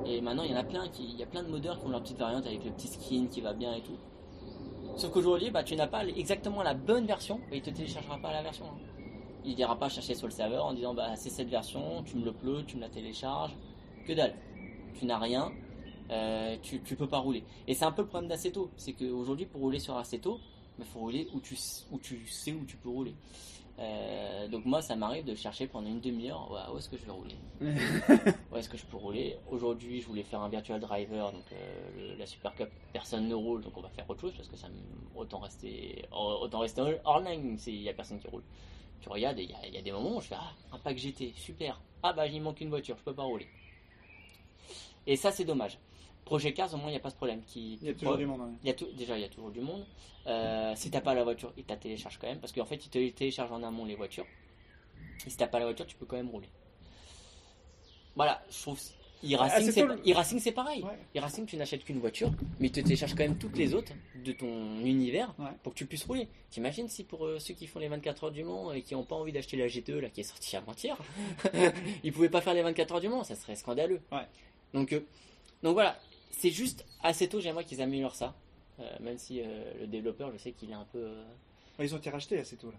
Et maintenant, il y en a plein qui, il y a plein de modeurs qui ont leur petite variante avec le petit skin qui va bien et tout. Sauf qu'aujourd'hui, bah, tu n'as pas exactement la bonne version, et il te téléchargera pas la version. hein. Il n'ira pas chercher sur le serveur en disant bah c'est cette version, tu me le uploads, tu me la télécharges. Que dalle. Tu n'as rien. Euh, tu, tu peux pas rouler. Et c'est un peu le problème d'Aceto, c'est qu'aujourd'hui pour rouler sur Aceto, il faut rouler où tu, où tu sais où tu peux rouler. Euh, donc moi ça m'arrive de chercher pendant une demi-heure ouais, où est-ce que je vais rouler? Où est-ce que je peux rouler? Aujourd'hui je voulais faire un virtual driver donc euh, le- la Super Cup personne ne roule donc on va faire autre chose parce que ça autant rester autant rester hors ligne s'il y a personne qui roule. Tu regardes il y, y a des moments où je fais ah un pack GT super. Ah bah il manque une voiture je peux pas rouler. Et ça c'est dommage Projet Cars au moins il n'y a pas ce problème qui Il y a toujours du monde. il y a tout, déjà, il y a toujours du monde. Euh, si t'as pas la voiture, il t'a télécharge quand même, parce qu'en fait, il te télécharge en amont les voitures. Et si t'as pas la voiture, tu peux quand même rouler. Voilà, je trouve. E-Racing, Ah, c'est c'est cool. e-Racing, c'est pareil. Ouais. E-Racing, tu n'achètes qu'une voiture, mais il te télécharge quand même toutes les autres de ton univers Ouais. pour que tu puisses rouler. T'imagines si pour euh, ceux qui font les 24 heures du Mans et qui n'ont pas envie d'acheter la GTE là qui est sortie avant-hier, ils pouvaient pas faire les 24 heures du Mans, ça serait scandaleux. Ouais. Donc, euh, donc voilà, c'est juste assez tôt, j'aimerais qu'ils améliorent ça. Euh, même si euh, le développeur, je sais qu'il est un peu. euh, Ils ont été rachetés assez tôt là.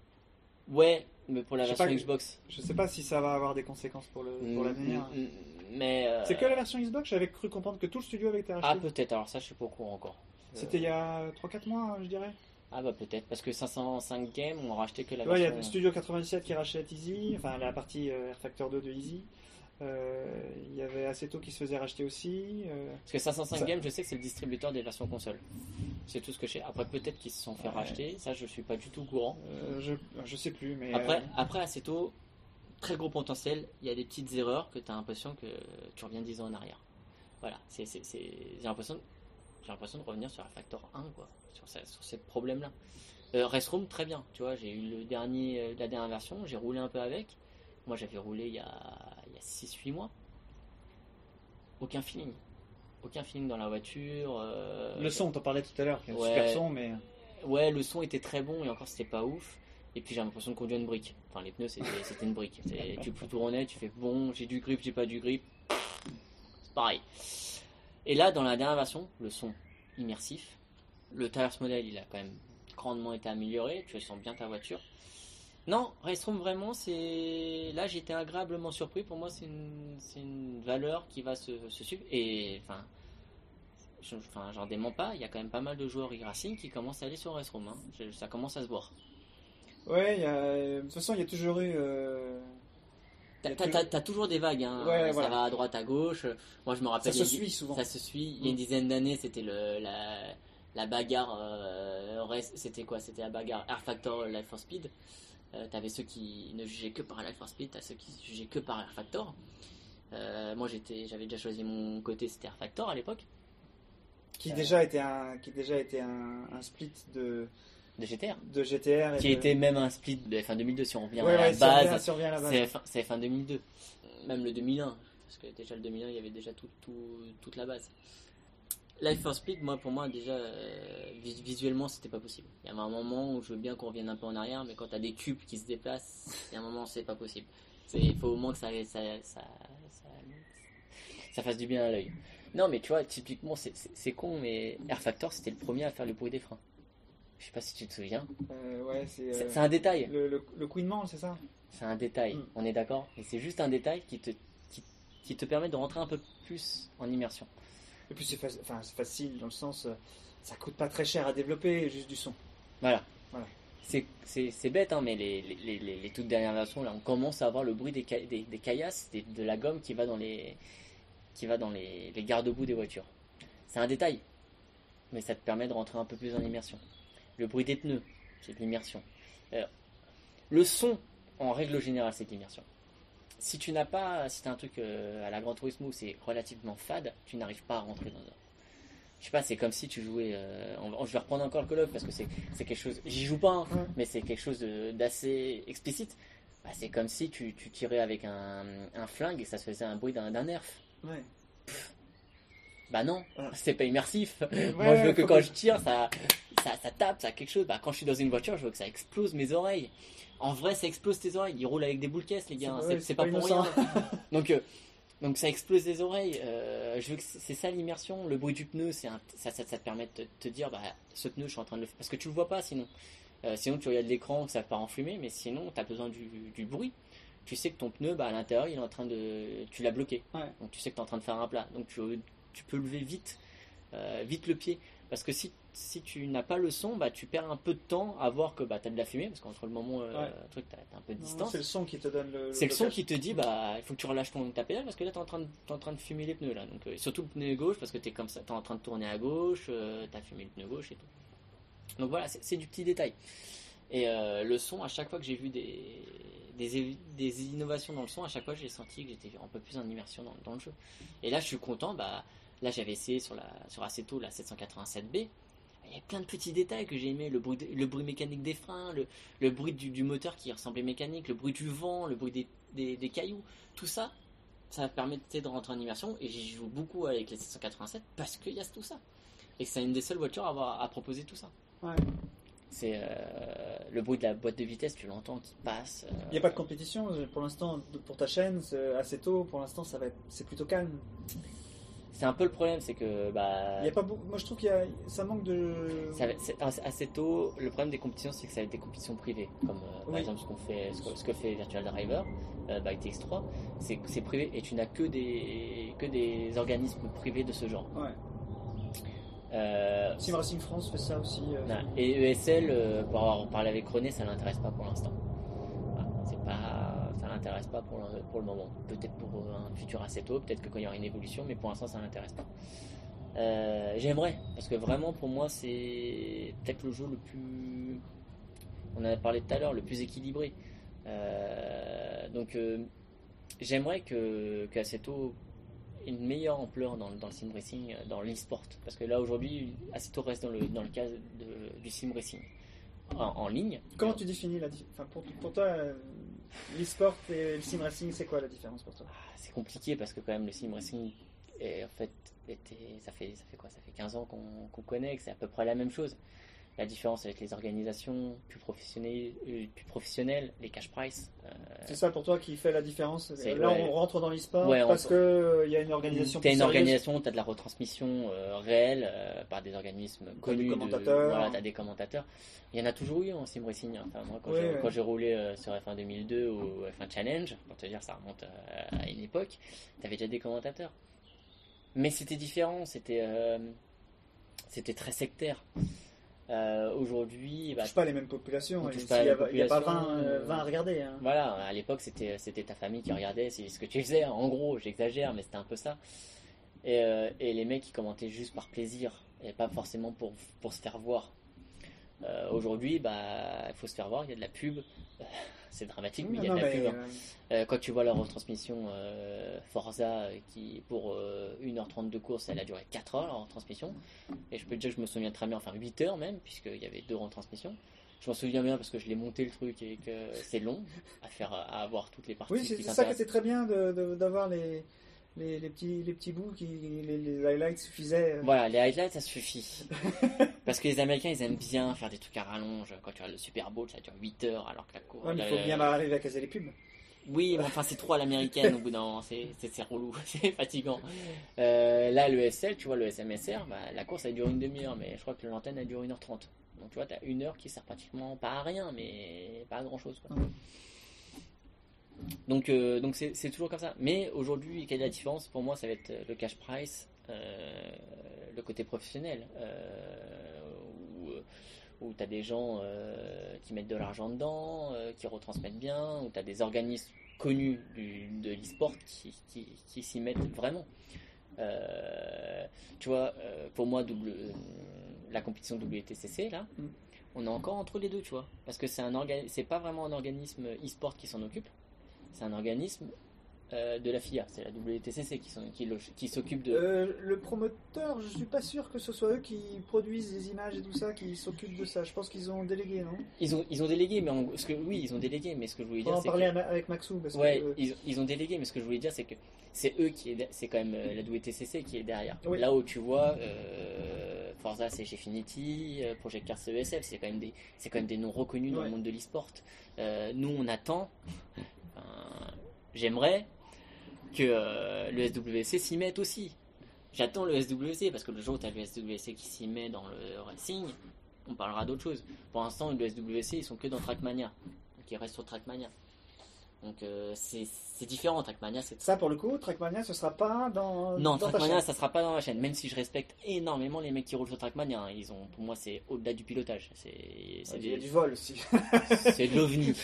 Ouais, mais pour la Je sais version pas Xbox. Je sais pas si ça va avoir des conséquences pour le pour l'avenir. Mm, mm, Mais. euh, C'est que la version Xbox, j'avais cru comprendre que tout le studio avait été Ah, racheté. peut-être, alors ça, je suis pas au courant encore. Euh, C'était il y a 3-4 mois, je dirais. Ah, bah peut-être, parce que 505 Games ont racheté que la Ouais, il y a version. le Studio 97 qui rachète Easy, enfin la partie euh, R Factor 2 de Easy. Euh, Il y avait Aceto qui se faisait racheter aussi. euh, Parce que 505 Ça- Games, je sais que c'est le distributeur des versions console. C'est tout ce que je sais. Après, peut-être qu'ils se sont fait Ouais. racheter. Ça, je suis pas du tout au courant. euh, je, je sais plus, mais. Après, après Aceto, très gros potentiel. Il y a des petites erreurs que tu as l'impression que tu reviens 10 ans en arrière. Voilà, c'est, c'est, c'est- j'ai l'impression, j'ai l'impression de revenir sur la Factor 1, quoi, sur, ce- sur ces problèmes-là. Euh, Restroom, très bien. Tu vois, j'ai eu le dernier, la dernière version, j'ai roulé un peu avec. Moi, j'avais roulé il y a, y a 6-8 mois. Aucun feeling. Aucun feeling dans la voiture. euh, le son, t'en parlais tout à l'heure, Ouais. super son, mais. Ouais, le son était très bon et encore c'était pas ouf. Et puis j'ai l'impression de conduire une brique. Enfin, les pneus c'était une brique. Tu tourner, tu fais bon, j'ai du grip, j'ai pas du grip. C'est pareil. Et là, dans la dernière version, le son immersif. Le tires model, il a quand même grandement été amélioré. Tu sens bien ta voiture. Non, Restrom vraiment, c'est. Là, j'étais agréablement surpris. Pour moi, c'est une... une valeur qui va se, se suivre. Et enfin, je- enfin, j'en dément pas, il y a quand même pas mal de joueurs e-racing qui commencent à aller sur Restroom. Hein. Ça commence à se voir. Ouais, il y a- de toute façon, il y a toujours eu. euh, T'as, toujours des vagues, hein. Ouais, ça voilà. va à droite, à gauche. Moi, je me Ça rappelle. se il y a- suit souvent. Ça se suit. Il y a une Mm. dizaine d'années, c'était le, la, la bagarre. euh, c'était quoi? C'était la bagarre Air Factor, Life for Speed. Euh, T'avais ceux qui ne jugeaient que par for Speed, t'as ceux qui jugeaient que par Air Factor. Euh, moi, j'étais, j'avais déjà choisi mon côté, c'était Air Factor à l'époque, Qui déjà était un, qui déjà était un, un split de, de GTR. de GTR. Qui de... était même un split de F1 2002 si on revient Ouais, à la on base. revient- si on revient à la base. C'est F1, c'est F1 2002. Même le 2001. Parce que déjà le 2001, il y avait déjà tout, tout- toute la base. Life for Speed, moi, pour moi, déjà, euh, vis- visuellement, c'était pas possible. Il y avait un moment où je veux bien qu'on revienne un peu en arrière, mais quand t'as des cubes qui se déplacent, il y a un moment, c'est pas possible. Il faut au moins que ça, ça, ça, ça, ça fasse du bien à l'œil. Non, mais tu vois, typiquement, c'est- con, mais Air Factor, c'était le premier à faire le bruit des freins. Je sais pas si tu te souviens. Euh, ouais, c'est. C'est euh, c'est un détail. le, le, le Queenman, c'est ça? C'est un détail, Mm. on est d'accord? Et c'est juste un détail qui te, qui, qui te permet de rentrer un peu plus en immersion. Et puis c'est faci- enfin, facile dans le sens, euh, ça coûte pas très cher à développer, juste du son. Voilà. Voilà. C'est- bête, hein, mais les, les, les- les- les toutes dernières versions, là, on commence à avoir le bruit des, ca- des, des caillasses, des- de la gomme qui va dans les, qui va dans les, les garde-boue des voitures. C'est un détail, mais ça te permet de rentrer un peu plus en immersion. Le bruit des pneus, c'est de l'immersion. Euh, le son, en règle générale, c'est de l'immersion. Si tu n'as pas, si tu as un truc euh, à la Gran Turismo où c'est relativement fade, tu n'arrives pas à rentrer dans un. Je sais pas, c'est comme si tu jouais. euh, on- je vais reprendre encore le Call of parce que c'est quelque chose. J'y joue pas, hein, mais c'est quelque chose de- d'assez explicite. Bah, c'est comme si tu, tu tirais avec un, un flingue et ça se faisait un bruit d'un nerf. Ouais. Bah non, c'est pas immersif. Moi, je veux que quand je tire, ça, ça, ça tape, ça a quelque chose. Bah, quand je suis dans une voiture, je veux que ça explose mes oreilles. En vrai, ça explose tes oreilles. Ils roulent avec des boules caisses, les gars. C'est- pas, pas pour rien. donc, euh, donc, ça explose les oreilles. Euh, je veux que c'est ça l'immersion. Le bruit du pneu, c'est ça, ça, ça te permet de te, dire, bah, ce pneu, je suis en train de le faire. Parce que tu le vois pas sinon. Euh, sinon, tu regardes l'écran, ça part en fumée. Mais sinon, tu as besoin du, du bruit. Tu sais que ton pneu, bah, à l'intérieur, il est en train de. Tu l'as bloqué. Ouais. Donc, tu sais que tu es en train de faire un plat. Donc, tu, tu peux lever vite, vite le pied. Parce que si, si tu n'as pas le son, bah, tu perds un peu de temps à voir que bah, tu as de la fumée, parce qu'entre le moment, euh, Ouais. truc, tu as, un peu de distance. C'est le son qui te donne le. C'est le son qui te dit bah il faut que tu relâches ton, ta pédale parce que là t'es en train de t'es en train de fumer les pneus là donc euh, surtout le pneu gauche parce que t'es comme ça t'es en train de tourner à gauche euh, t'as fumé le pneu gauche et tout donc voilà c'est c'est du petit détail et euh, le son à chaque fois que j'ai vu des, des innovations dans le son à chaque fois j'ai senti que j'étais un peu plus en immersion dans, dans le jeu et là je suis content bah là j'avais essayé sur la sur Assetto la 787B il y a plein de petits détails que j'ai aimé le bruit de- le bruit mécanique des freins le, le bruit du, du moteur qui ressemblait mécanique, le bruit du vent, le bruit des, des, des cailloux, tout ça, ça permettait de rentrer en immersion et j'y joue beaucoup avec les 787 parce qu'il y a tout ça. Et que c'est une des seules voitures à, avoir, à proposer tout ça. Ouais. C'est euh, le bruit de la boîte de vitesse, tu l'entends qui passe. euh, Il n'y a pas de compétition euh, pour l'instant pour ta chaîne, c'est assez tôt. Pour l'instant, ça va être, c'est plutôt calme. C'est un peu le problème, c'est que bah, Il y a pas beaucoup. Moi, je trouve qu'il y a, ça manque de. ça assez tôt. Le problème des compétitions, c'est que ça va être des compétitions privées, comme euh, par exemple ce qu'on fait, ce que, ce que fait Virtual Driver euh, by TX3. C'est c'est privé et tu n'as que des que des organismes privés de ce genre. Ouais. Euh, Sim Racing France fait ça aussi. euh, non, et ESL, euh, pour avoir parlé avec René, ça l'intéresse pas pour l'instant. Voilà, c'est pas, ça l'intéresse pas pour le, pour le moment. Peut-être pour un futur assez tôt, peut-être que quand il y aura une évolution, mais pour l'instant ça l'intéresse pas. Euh, J'aimerais, parce que vraiment pour moi c'est peut-être le jeu le plus, on en a parlé tout à l'heure, le plus équilibré. Euh, donc euh, j'aimerais que, que Assetto ait une meilleure ampleur dans, dans le sim racing, euh, dans l'e-sport, parce que là aujourd'hui Assetto reste dans le, dans le cas du sim racing en, ligne. Comment tu définis la enfin, pour, pour toi, euh, l'e-sport et le sim racing, c'est quoi la différence pour toi? Ah, c'est compliqué parce que quand même le sim racing en fait était, ça fait ça fait quoi? Ça fait 15 ans qu'on qu'on connaît que c'est à peu près la même chose la différence avec les organisations plus professionnelles euh, plus professionnelles les cash price euh, C'est ça pour toi qui fait la différence? C'est- Là, ouais. on rentre dans l'e-sport Ouais, parce que euh, il y a une organisation T'as plus une sérieuse. organisation, t'as de la retransmission euh, réelle euh, par des organismes connus. de- commentateurs. voilà, t'as des commentateurs. Il y en a toujours eu en sim racing. hein. Enfin, moi, quand Ouais, j'ai roulé sur F1 2002 ou F1 Challenge, pour te dire, ça remonte à une époque, t'avais déjà des commentateurs. Mais c'était différent, c'était c'était très sectaire. Euh, Aujourd'hui, On bah, touche pas les mêmes populations. On touche pas les il y a pas populations, 20, euh, euh, 20 à regarder. hein. voilà, à l'époque c'était c'était ta famille qui regardait, c'est ce que tu faisais. En gros, j'exagère, mais c'était un peu ça. Et, euh, et les mecs qui commentaient juste par plaisir et pas forcément pour pour se faire voir. Aujourd'hui, bah, il faut se faire voir. Il y a de la pub. c'est dramatique, mais il y a de la pub. hein. euh, Euh, quand tu vois la retransmission euh, Forza qui pour euh, 1h30 de course elle a duré 4 heures la retransmission et je peux te dire que je me souviens très bien enfin 8 heures même puisqu'il y avait deux retransmissions je m'en souviens bien parce que je l'ai monté le truc et que c'est long à faire à avoir toutes les parties Oui, c'est c'est ça qui t'intéressent. était très bien d'avoir les, les, les petits, les petits bouts, qui, les, les highlights suffisaient. euh. voilà les highlights ça suffit parce que les américains ils aiment bien faire des trucs à rallonge quand tu as le Super Bowl ça dure 8 heures alors que la course Ouais, il faut bien arriver à caser les pubs. Oui, mais enfin c'est trop à l'américaine au bout d'un moment, c'est relou, c'est fatigant. Euh, là le SL, tu vois le SMSR, bah, la course elle dure une demi-heure, mais je crois que l'antenne elle dure 1h30. Donc tu vois, t'as une heure qui sert pratiquement pas à rien, mais pas à grand chose. Quoi. Ouais. Donc euh, donc c'est c'est toujours comme ça. Mais aujourd'hui, quelle est la différence Pour moi, ça va être le cash price, euh, le côté professionnel, euh, où, où tu as des gens euh, qui mettent de l'argent dedans, euh, qui retransmettent bien, où tu as des organismes connus du- de l'e-sport qui, qui, qui s'y mettent vraiment. Euh, tu vois, euh, pour moi, double, la compétition WTCC, là, Mm. on est encore entre les deux, tu vois. Parce que c'est un orga- c'est pas vraiment un organisme e-sport qui s'en occupe, c'est un organisme euh, de la FIA, c'est la WTCC qui, s'occupe de. Euh, le promoteur, je suis pas sûr que ce soit eux qui produisent les images et tout ça, qui s'occupent de ça. Je pense qu'ils ont délégué, non? Ils ont, ils ont délégué, mais en- ce que, oui, ils ont délégué, mais ce que je voulais On va dire, en c'est parler que, avec Maxou. Parce ouais, que, euh, ils, ils ont délégué, mais ce que je voulais dire, c'est que c'est eux qui est, c'est quand même euh, la WTCC qui est derrière. Oui. Là où tu vois, Forza c'est chez Finity, Project Cars c'est ESF, c'est quand même des, c'est quand même des noms reconnus dans Ouais. le monde de l'e-sport. Nous, on attend. Enfin, J'aimerais que euh, le SWC s'y mette aussi. J'attends le SWC parce que le jour où tu as le SWC qui s'y met dans le racing, on parlera d'autre chose. Pour l'instant, le SWC, ils sont que dans Trackmania. Donc ils restent sur Trackmania. Donc euh, c'est différent, Trackmania, Ça, pour le coup, Trackmania, ce sera pas dans. non, dans ta Trackmania, chaîne. ça sera pas dans la chaîne. Même si je respecte énormément les mecs qui roulent sur Trackmania, hein. ils ont, pour moi, c'est au-delà du pilotage. C'est, c'est, Il y a des- du vol aussi. c'est de l'ovni.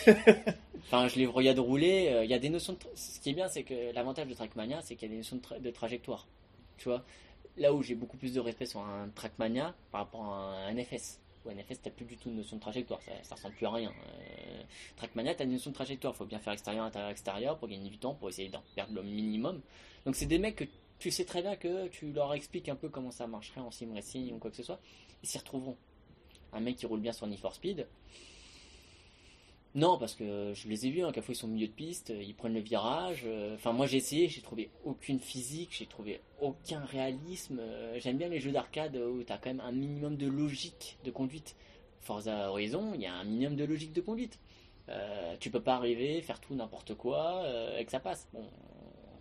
Enfin, je les regarde rouler. euh, Il y a des notions. De... Ce qui est bien, c'est que l'avantage de Trackmania, c'est qu'il y a des notions de, tra- de trajectoire. Tu vois, là où j'ai beaucoup plus de respect sur un Trackmania par rapport à un NFS. Ou NFS, t'as plus du tout de notion de trajectoire. Ça, ça ressemble plus à rien. Euh, Trackmania, t'as une notion de trajectoire. Faut bien faire extérieur, intérieur, extérieur pour gagner du temps, pour essayer d'en perdre le minimum. Donc c'est des mecs que tu sais très bien que tu leur expliques un peu comment ça marcherait en sim racing ou quoi que ce soit. Ils s'y retrouveront. Un mec qui roule bien sur Need for Speed. Non, parce que je les ai vus, hein, quelquefois ils sont au milieu de piste, euh, ils prennent le virage. euh, Enfin, moi j'ai essayé, j'ai trouvé aucune physique, j'ai trouvé aucun réalisme. euh, J'aime bien les jeux d'arcade où t'as quand même un minimum de logique de conduite. Forza Horizon, il y a un minimum de logique de conduite. Tu peux pas arriver, faire tout n'importe quoi et que ça passe. Bon,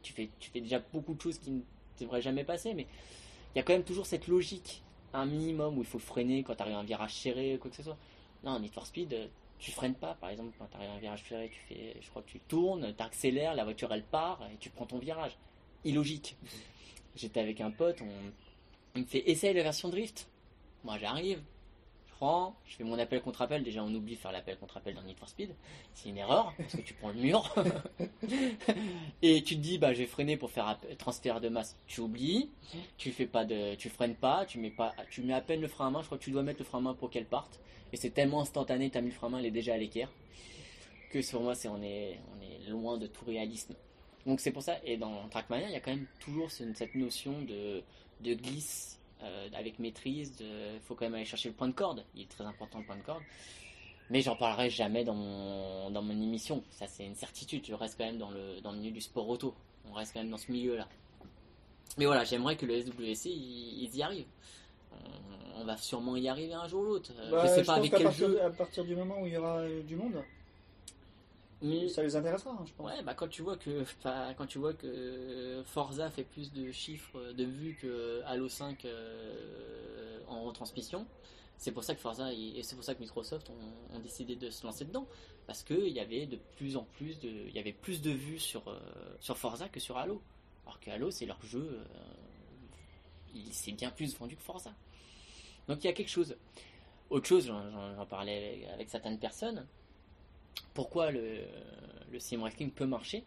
tu fais, tu fais déjà beaucoup de choses qui ne devraient jamais passer, mais il y a quand même toujours cette logique, un minimum où il faut freiner quand tu arrives à un virage serré quoi que ce soit. Non, Need for Speed, tu freines pas, par exemple, quand tu arrives à un virage serré, tu fais, je crois que tu tournes, tu accélères, la voiture elle part et tu prends ton virage. Illogique. J'étais avec un pote, on, il me fait essaye la version drift. Moi j'arrive, je fais mon appel contre appel. Déjà, on oublie faire l'appel contre appel dans Need for Speed. C'est une erreur parce que tu prends le mur. et tu te dis, bah, j'ai freiné pour faire transfert de masse. Tu oublies, tu fais pas de, tu freines pas, tu mets pas, tu mets à peine le frein à main. Je crois que tu dois mettre le frein à main pour qu'elle parte. Et c'est tellement instantané, t'as mis le frein à main, elle est déjà à l'équerre. Que sur moi, c'est, on est, on est loin de tout réalisme. Donc c'est pour ça, et dans Trackmania, il y a quand même toujours ce- cette notion de, de glisse euh, avec maîtrise. Il faut quand même aller chercher le point de corde. Il est très important le point de corde. Mais j'en parlerai jamais dans mon, dans mon émission. Ça, c'est une certitude. Je reste quand même dans le, dans le milieu du sport auto. On reste quand même dans ce milieu-là. Mais voilà, j'aimerais que le SWC, ils, ils y arrivent. On, va sûrement y arriver un jour ou l'autre. Euh, Bah, je sais pas avec quel partir, jeu. à partir du moment où il y aura euh, du monde, Mais- ça les intéressera, hein, je pense. Ouais, bah quand tu vois que quand tu vois que Forza fait plus de chiffres de vues que Halo 5 euh, en retransmission, c'est pour ça que Forza et c'est pour ça que Microsoft ont, décidé de se lancer dedans parce que il y avait de plus en plus de il y avait plus de vues sur euh, sur Forza que sur Halo. Alors que Halo c'est leur jeu euh, il s'est bien plus vendu que Forza. Donc il y a quelque chose. Autre chose, j'en- parlais avec certaines personnes. Pourquoi le, le sim wrestling peut marcher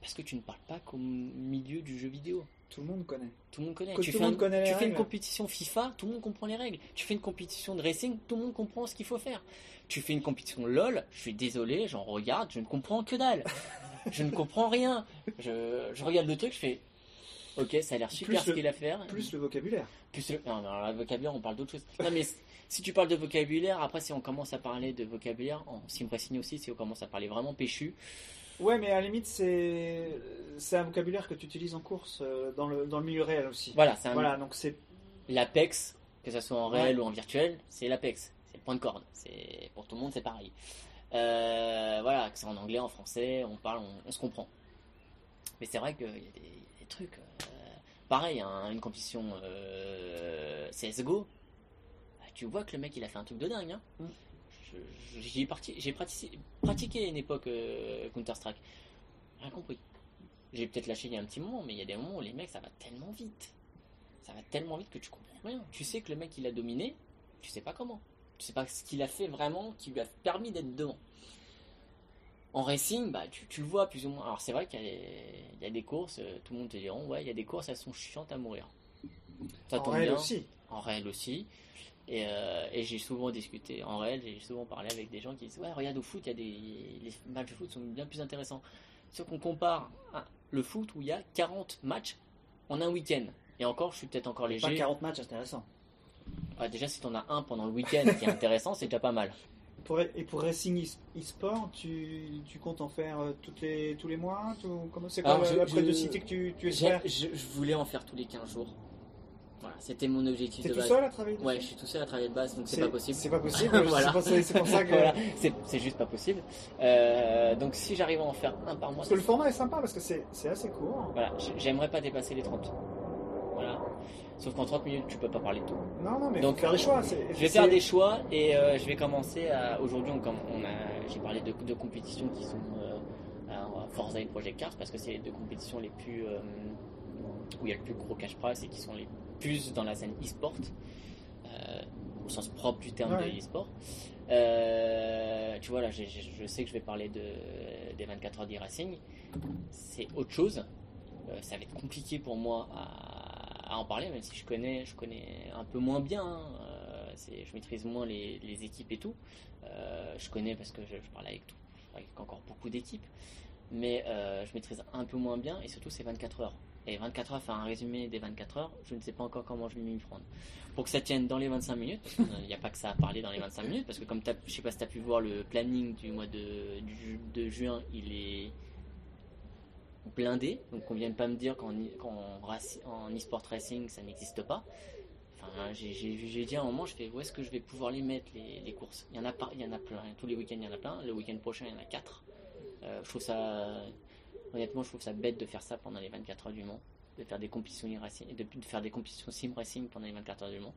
Parce que tu ne parles pas qu'au milieu du jeu vidéo. Tout le monde connaît. Tout le monde connaît. Que tu fais, le monde un- connaît les tu fais une compétition FIFA, tout le monde comprend les règles. Tu fais une compétition de racing, tout le monde comprend ce qu'il faut faire. Tu fais une compétition LOL, je suis désolé, j'en regarde, je ne comprends que dalle. je ne comprends rien. Je, je regarde le truc, je fais. Ok, ça a l'air super Plus ce qu'il a à faire. Plus le vocabulaire. Plus le... Non, alors, le vocabulaire, on parle d'autre chose. Non, mais si tu parles de vocabulaire, après, si on commence à parler de vocabulaire, en sim racing aussi, si on commence à parler vraiment péchu, Ouais, mais à la limite, c'est un vocabulaire que tu utilises en course euh, dans le, dans le milieu réel aussi. voilà, c'est un... Voilà, donc c'est l'Apex, que ce soit en réel ou en virtuel, c'est l'Apex. C'est le point de corde. C'est... Pour tout le monde, c'est pareil. Euh, voilà, que c'est en anglais, en français, on parle, on, on se comprend. Mais c'est vrai qu'il y, a des- il y a des trucs. Pareil, hein, une compétition euh, CSGO, bah, tu vois que le mec il a fait un truc de dingue. Hein. Mm. J'ai pratiqué, pratiqué à une époque euh, Counter-Strike. Rien compris. J'ai peut-être lâché il y a un petit moment, mais il y a des moments où les mecs ça va tellement vite. Ça va tellement vite que tu comprends rien. Tu sais que le mec il a dominé, tu sais pas comment. Tu sais pas ce qu'il a fait vraiment qui lui a permis d'être devant. En racing, bah, tu, tu le vois plus ou moins. Alors c'est vrai qu'il y, a des- il y a des courses, euh, tout le monde te diront, ouais, il y a des courses, elles sont chiantes à mourir. Ça en réel bien. aussi. En réel aussi. Et, euh, et j'ai souvent discuté en réel, j'ai souvent parlé avec des gens qui disent Ouais, regarde au foot, il y a des les matchs de foot sont bien plus intéressants. Sauf qu'on compare à le foot où il y a 40 matchs en un week-end. Et encore, je suis peut-être encore Pas léger. 40 matchs intéressants. Ouais, déjà, si t'en as un pendant le week-end qui est intéressant, c'est déjà pas mal. Pour, et pour Racing e-sport, tu, tu comptes en faire euh, toutes les, tous les mois tout- comment- C'est quoi la, periodicité que tu, tu espères? Je, je voulais en faire tous les 15 jours. Voilà, c'était mon objectif de tout base. seul à travailler Ouais, je suis tout seul à travailler de base, donc c'est pas possible. C'est pas possible. Voilà. C'est pour ça- que. Voilà, c'est juste pas possible. Euh, donc si j'arrive à en faire un par mois, Parce que le format est sympa parce que c'est assez court. Voilà, j'aimerais pas dépasser les 30. Sauf qu'en 30 minutes, tu peux pas parler de tout. Non, non, mais Donc, faut faire des choix. Je vais faire des choix et euh, je vais commencer à. Aujourd'hui, on, comm- on a, j'ai parlé de, de compétitions qui sont euh, Forza et Project Cars parce que c'est les deux compétitions les plus euh, où il y a le plus gros cash prize et qui sont les plus dans la scène e-sport au sens propre du terme Ouais. de e-sport. Tu vois là, je sais que je vais parler de, des 24 heures d'e-racing. C'est autre chose. Ça va être compliqué pour moi à, à en parler, même si je connais, je connais un peu moins bien. hein. Euh, je maîtrise moins les, les équipes et tout. Euh, je connais parce que je, parle avec tout, avec encore beaucoup d'équipes, mais euh, je maîtrise un peu moins bien et surtout c'est 24 heures. Et 24 heures, faire un résumé des 24 heures, je ne sais pas encore comment je vais m'y prendre. Pour que ça tienne dans les 25 minutes, qu'il n'y a pas que ça à parler dans les 25 minutes, parce que comme je sais pas si tu as pu voir le planning du mois de, du- de juin, il est blindé. Donc on vient de pas me dire qu'en e-sport racing ça n'existe pas. Enfin, j'ai- j'ai dit à un moment, je fais où est-ce que je vais pouvoir les mettre les, courses? Il y en a pas, il y en a plein. Tous les week-ends il y en a plein. Le week-end prochain il y en a quatre. Euh, je trouve ça, honnêtement, je trouve ça bête de faire ça pendant les 24 heures du Mans, de faire des compétitions e-racing, de, de faire des compétitions sim racing pendant les 24 heures du Mans.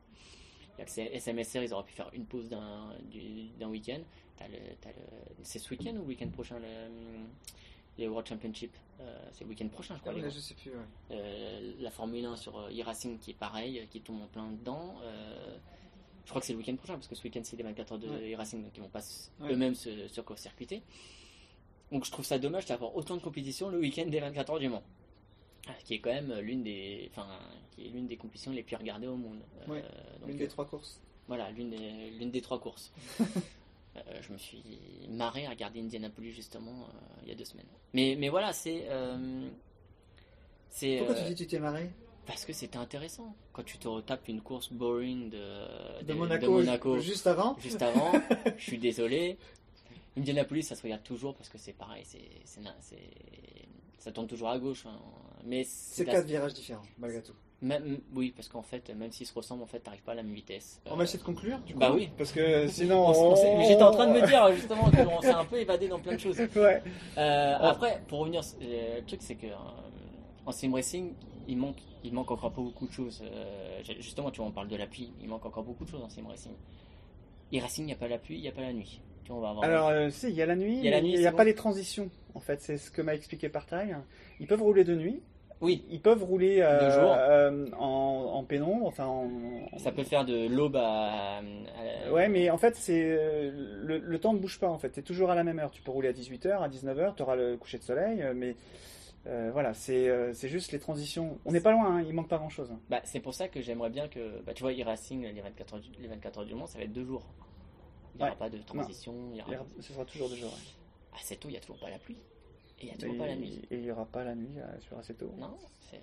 SMSR, ils auraient pu faire une pause d'un du- d'un week-end. C'est ce week-end ou le week-end prochain les World Championship Euh, C'est le week-end prochain, je crois. les Ouais, gars. je sais plus. ouais. Euh, la Formule 1 sur euh, e-racing qui est pareil, euh, qui tombe en plein dedans. Euh, je crois que c'est le week-end prochain parce que ce week-end c'est les 24 heures de Ouais. e-racing donc ils vont pas Ouais. eux-mêmes se, se circuiter. Donc je trouve ça dommage d'avoir autant de compétitions le week-end des 24 heures du Mans. Qui est quand même l'une des, enfin, qui est l'une des compétitions les plus regardées au monde. Euh, Ouais, donc, Une des trois courses. voilà, l'une des, l'une des trois courses. Euh, je me suis marré à regarder Indianapolis justement euh, il y a deux semaines. Mais, mais voilà, c'est. euh, c'est Pourquoi tu dis que tu t'es marré? parce que c'était intéressant. Quand tu te retapes une course boring de, de, de- Monaco, de Monaco juste avant juste avant, je suis désolé. Indianapolis, ça se regarde toujours parce que c'est pareil, c'est, ça tourne toujours à gauche. hein. Mais C'est c'est quatre virages différents, malgré tout. Même, oui, parce qu'en fait, même s'ils se ressemblent, en fait, t'arrives pas à la même vitesse. On va essayer de conclure du coup Bah oui. Parce que sinon. on on J'étais en train de me dire justement qu'on s'est un peu évadé dans plein de choses. Ouais. Euh, Après, pour revenir, euh, le truc c'est que euh, en sim racing, il manque, il manque encore pas beaucoup de choses. Euh, justement, tu vois, on parle de la pluie, il manque encore beaucoup de choses en sim racing. E-racing, il n'y a pas la pluie, il n'y a pas la nuit. Tu vois, on va avoir. Alors, euh, si, il y a la nuit, Il y a la nuit, n'y a pas les transitions. En fait, c'est ce que m'a expliqué Partail. Ils peuvent rouler de nuit, oui, ils peuvent rouler euh, jour. euh, en, en pénombre, enfin en, ça peut faire de l'aube à, à- Ouais, mais en fait, c'est euh, le, le temps ne bouge pas en fait. T'es toujours à la même heure. Tu peux rouler à 18h, à 19h, tu auras le coucher de soleil, mais euh, voilà, c'est c'est juste les transitions. On n'est pas loin, hein, il manque pas grand chose. Bah, c'est pour ça que j'aimerais bien que, bah, tu vois, e-racing, les 24 heures, du- les 24 heures du Mans, ça va être deux jours. Il n'y aura pas de transition. il y aura- Ce sera toujours deux jours. ouais. À Seto, il n'y a toujours pas la pluie. Et il n'y a Et toujours pas la nuit. et il n'y aura pas la nuit euh, sur Aceto. Non, c'est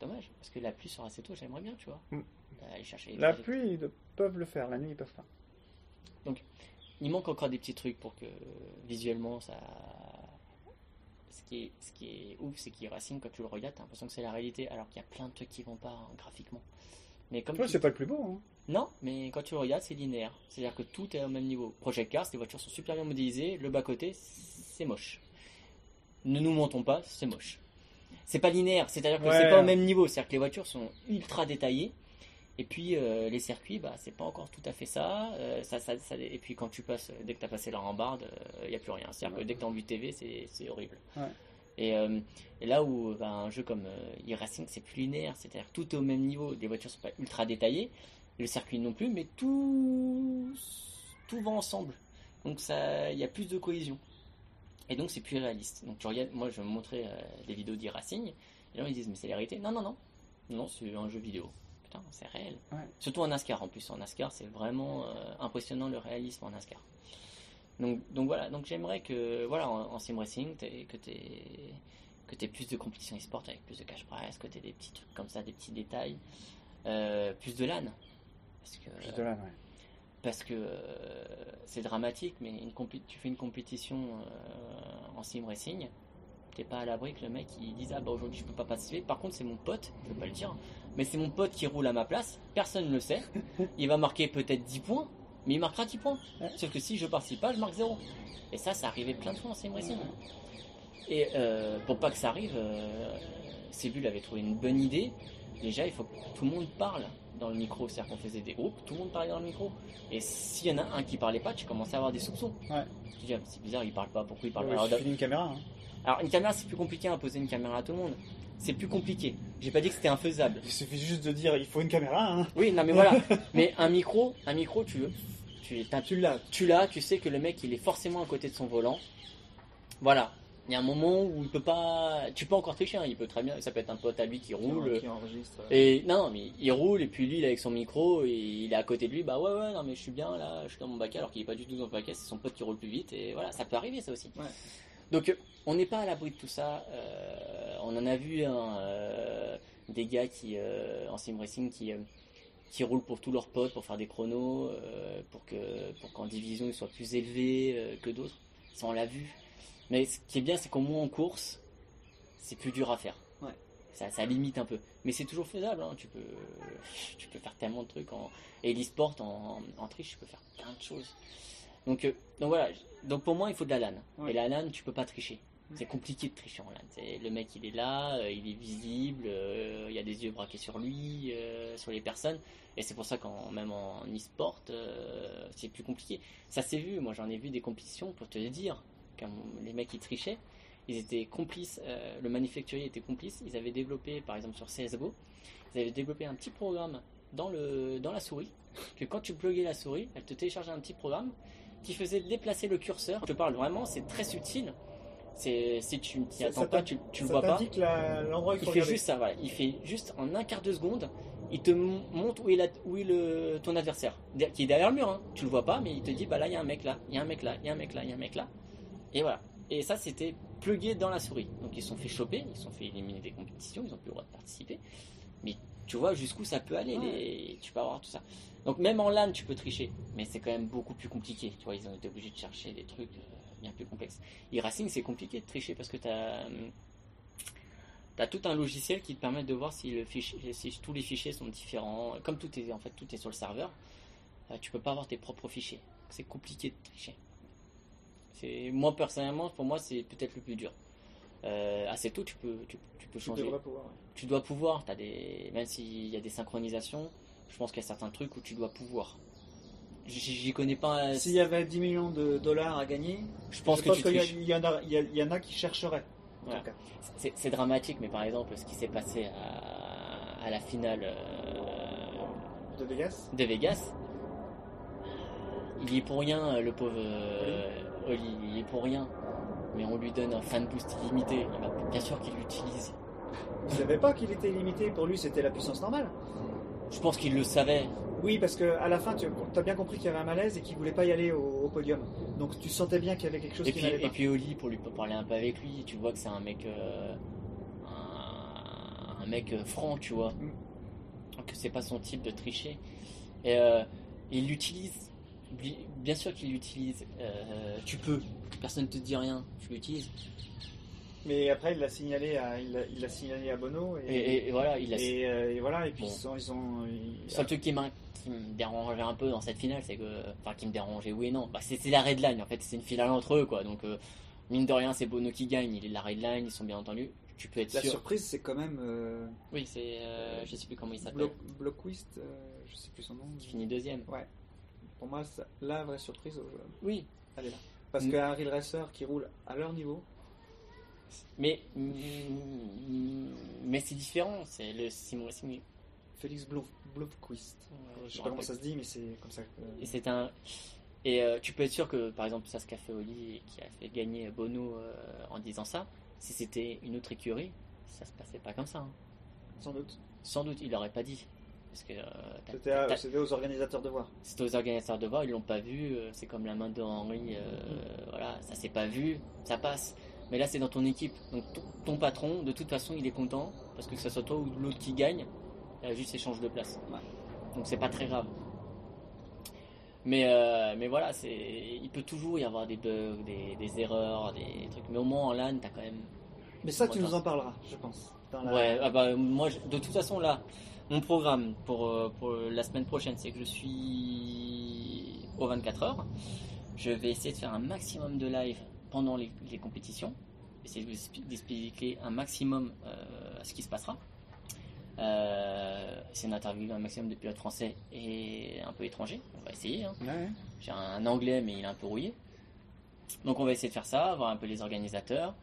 dommage. Parce que la pluie sur Aceto, j'aimerais bien, tu vois. Mm. Aller chercher La pluie, ils peuvent le faire. La nuit, ils peuvent pas. Il manque encore des petits trucs pour que visuellement ça. Ce qui est, ce qui est ouf, c'est qu'e-racing, quand tu le regardes, t'as l'impression que c'est la réalité, alors qu'il y a plein de trucs qui vont pas hein, graphiquement. Mais comme Ouais, tu- c'est pas le plus beau. Hein. Non, mais quand tu le regardes, c'est linéaire. C'est-à-dire que tout est au même niveau. Project Cars, les voitures sont super bien modélisées, le bas-côté, c'est moche. Ne nous mentons pas, c'est moche. C'est pas linéaire, c'est-à-dire que Ouais. c'est pas au même niveau. C'est-à-dire que les voitures sont ultra détaillées. Et puis euh, les circuits, bah, c'est pas encore tout à fait ça. Euh, ça, ça, ça- Et puis quand tu passes, dès que tu as passé la rambarde, il n'y a plus rien. C'est-à-dire que dès que tu en vue TV, c'est horrible. Ouais. Et, euh, et là où bah, un jeu comme euh, e-racing, c'est plus linéaire. C'est-à-dire que tout est au même niveau. Les voitures sont pas ultra détaillées le circuit non plus, mais tout, tout va ensemble. Donc il y a plus de cohésion. Et donc c'est plus réaliste. Donc tu regardes, moi je vais me montrer euh, des vidéos d'e-racing, et gens ils disent mais c'est la réalité. Non, non, non. Non, c'est un jeu vidéo. Putain, c'est réel. Ouais. Surtout en NASCAR en plus. En NASCAR, c'est vraiment euh, impressionnant le réalisme en NASCAR. Donc, donc voilà, donc j'aimerais que voilà en, en sim racing que tu que aies plus de compétitions e-sport avec plus de cash prize, que tu aies des petits trucs comme ça, des petits détails, euh, plus de LAN. Parce que, Juste de là, ouais. Parce que euh, c'est dramatique, mais une tu fais une compétition euh, en sim racing, t'es pas à l'abri que le mec il dise ah bah aujourd'hui je peux pas participer. Par contre c'est mon pote, je peux pas le dire, mais c'est mon pote qui roule à ma place, personne ne le sait. Il va marquer peut-être 10 points, mais il marquera 10 points. Sauf que si je participe pas, je marque 0. Et ça, ça arrivait plein de fois en sim racing. Et euh, pour pas que ça arrive, euh, Cébul avait trouvé une bonne idée. Déjà, il faut que tout le monde parle dans le micro. C'est-à-dire qu'on faisait des groupes, tout le monde parlait dans le micro. Et s'il y en a un qui parlait pas, tu commençais à avoir des soupçons. Ouais. Tu dis, ah, c'est bizarre, il parle pas, pourquoi il parle Ouais, pas il Alors, d'une caméra. hein. Alors une caméra c'est plus compliqué à imposer une caméra à tout le monde. C'est plus compliqué. J'ai pas dit que c'était infaisable. Il suffit juste de dire il faut une caméra. Hein. Oui, non mais voilà. mais un micro, un micro, tu tu t'as- Tu l'as. tu l'as, tu sais que le mec il est forcément à côté de son volant. Voilà. Il y a un moment où il peut pas. Tu peux encore tricher, hein, il peut très bien. Ça peut être un pote à lui qui roule. Qui enregistre. Et non, mais il roule et puis lui il est avec son micro et il est à côté de lui. Bah ouais, ouais, non mais je suis bien là, je suis dans mon baquet alors qu'il est pas du tout dans le baquet, c'est son pote qui roule plus vite et voilà, ça peut arriver ça aussi. Ouais. Donc on n'est pas à l'abri de tout ça. Euh, on en a vu hein, euh, des gars qui euh, en sim racing qui qui roulent pour tous leurs potes pour faire des chronos, pour que pour qu'en division ils soient plus élevés que d'autres. Ça on l'a vu. Mais ce qui est bien, c'est qu'au moins en course, c'est plus dur à faire. Ouais. Ça, ça limite un peu. Mais c'est toujours faisable. hein. Tu, peux, tu peux faire tellement de trucs. En, et l'e-sport, en, en triche, tu peux faire plein de choses. Donc, euh, donc voilà. Donc pour moi, il faut de la LAN. Ouais. Et la LAN, tu peux pas tricher. C'est compliqué de tricher en LAN. Le mec, il est là, euh, il est visible, euh, il y a des yeux braqués sur lui, sur les personnes. Et c'est pour ça qu'en même en e-sport, c'est plus compliqué. Ça s'est vu. Moi, j'en ai vu des compétitions pour te le dire. Quand les mecs, ils trichaient ils étaient complices, euh, le manufacturier était complice, ils avaient développé, par exemple sur CSGO, ils avaient développé un petit programme dans, le, dans la souris, que quand tu pluguais la souris, elle te téléchargeait un petit programme qui faisait déplacer le curseur. Je te parle vraiment, c'est très subtil. C'est, si tu t'y attends pas, tu, tu le vois pas. la- l'endroit il fait regarder. juste ça, voilà. Il fait juste en un quart de seconde, il te montre où est, la- où est le, ton adversaire, qui est derrière le mur. Hein. Tu le vois pas, mais il te dit bah là il y a un mec là, il y a un mec là, il y a un mec là, il y a un mec là. Et voilà. Et ça c'était plugué dans la souris. Donc ils se sont fait choper, ils se sont fait éliminer des compétitions, ils ont plus le droit de participer. Mais tu vois jusqu'où ça peut aller, les- tu peux avoir tout ça. Donc même en LAN tu peux tricher, mais c'est quand même beaucoup plus compliqué. Tu vois, ils ont été obligés de chercher des trucs euh, bien plus complexes. E-Racing c'est compliqué de tricher parce que tu as T'as tout un logiciel qui te permet de voir si, le fichier, si tous les fichiers sont différents. Comme tout est en fait tout est sur le serveur, euh, tu peux pas avoir tes propres fichiers. C'est compliqué de tricher. C'est moi personnellement, pour moi, c'est peut-être le plus dur. Euh, assez tôt, tu peux tu, tu peux Tu changer. devrais pouvoir. ouais. Tu dois pouvoir. T'as des même s'il y a des synchronisations, je pense qu'il y a certains trucs où tu dois pouvoir. J'y connais pas. S'il y avait 10 millions de dollars à gagner, je pense tu qu'il y, il y en a- il y il y en a qui chercheraient. Voilà. C'est c'est dramatique, mais par exemple, ce qui s'est passé à, à la finale. euh, De Vegas. de Vegas. Il y est pour rien, le pauvre euh, Oli, il y est pour rien. Mais on lui donne un fan boost illimité. Il va- bien sûr qu'il l'utilise. Vous savez pas qu'il était limité. Pour lui, c'était la puissance normale. Je pense qu'il le savait. Oui, parce que à la fin, tu as bien compris qu'il y avait un malaise et qu'il voulait pas y aller au, au podium. Donc tu sentais bien qu'il y avait quelque chose Et qui n'allait et pas. puis Oli, pour lui parler un peu avec lui, tu vois que c'est un mec. euh, un, un mec euh, franc, tu vois. Mm. Que c'est pas son type de tricher. Et euh, il l'utilise. Bi- Bien sûr qu'il l'utilise. Euh, tu peux. Personne ne te dit rien. Tu l'utilises. Mais après, il l'a signalé à, il l'a signalé à Bono et, Et, et- et voilà, il a. et, euh, et voilà. Et puis Bon. ils ont, Le seul truc qui, m'a- qui me dérangeait un peu dans cette finale, c'est que. Enfin, qui me dérangeait, oui et non. Bah, c'est la red line, en fait, c'est une finale entre eux, quoi. Donc, euh, mine de rien, c'est Bono qui gagne, il est la red line, ils sont bien entendus. Tu peux être la sûr. surprise, c'est quand même euh, Oui, c'est. euh, je sais plus comment il s'appelle. Blo- Bloquist, euh, je sais plus son nom. Qui finit deuxième. Pour moi, ça- la vraie surprise, euh, Oui. elle est là. Parce Mm. qu'un real racer qui roule à leur niveau, Mais. mm, Mais c'est différent, c'est le sim racing. Félix Blo- Blomqvist. euh, Je sais pas comment ça se dit, mais c'est comme ça. que- Et c'est un. Et euh, tu peux être sûr que, par exemple, ça, ce qu'a fait Oli qui a fait gagner Bono euh, en disant ça, si c'était une autre écurie, ça se passait pas comme ça. hein. Sans doute. Sans doute, il l'aurait pas dit. Parce que euh, C'était, aux organisateurs de voir. c'était aux organisateurs de voir, ils l'ont pas vu. euh, C'est comme la main de Henry, euh, voilà, ça s'est pas vu, ça passe. Mais là, c'est dans ton équipe. Donc ton, patron, de toute façon, il est content parce que que ce soit toi ou l'autre qui gagne, il a juste échange de place. Ouais. Donc c'est pas très grave. Mais, euh, mais voilà, c'est, il peut toujours y avoir des bugs, des, des erreurs, des trucs. Mais au moins en LAN, t'as quand même Mais ça, tu nous en parleras, je pense. dans la- Ouais, ah bah, moi, je- de toute façon, là, mon programme pour, euh, pour la semaine prochaine, c'est que je suis aux 24 heures. Je vais essayer de faire un maximum de live pendant les, les compétitions. Essayer de vous expli- d'expliquer un maximum euh, ce qui se passera. Euh, c'est une interview un maximum de pilotes français et un peu étrangers. On va essayer. hein. J'ai un anglais, mais il est un peu rouillé. Donc on va essayer de faire ça, voir un peu les organisateurs.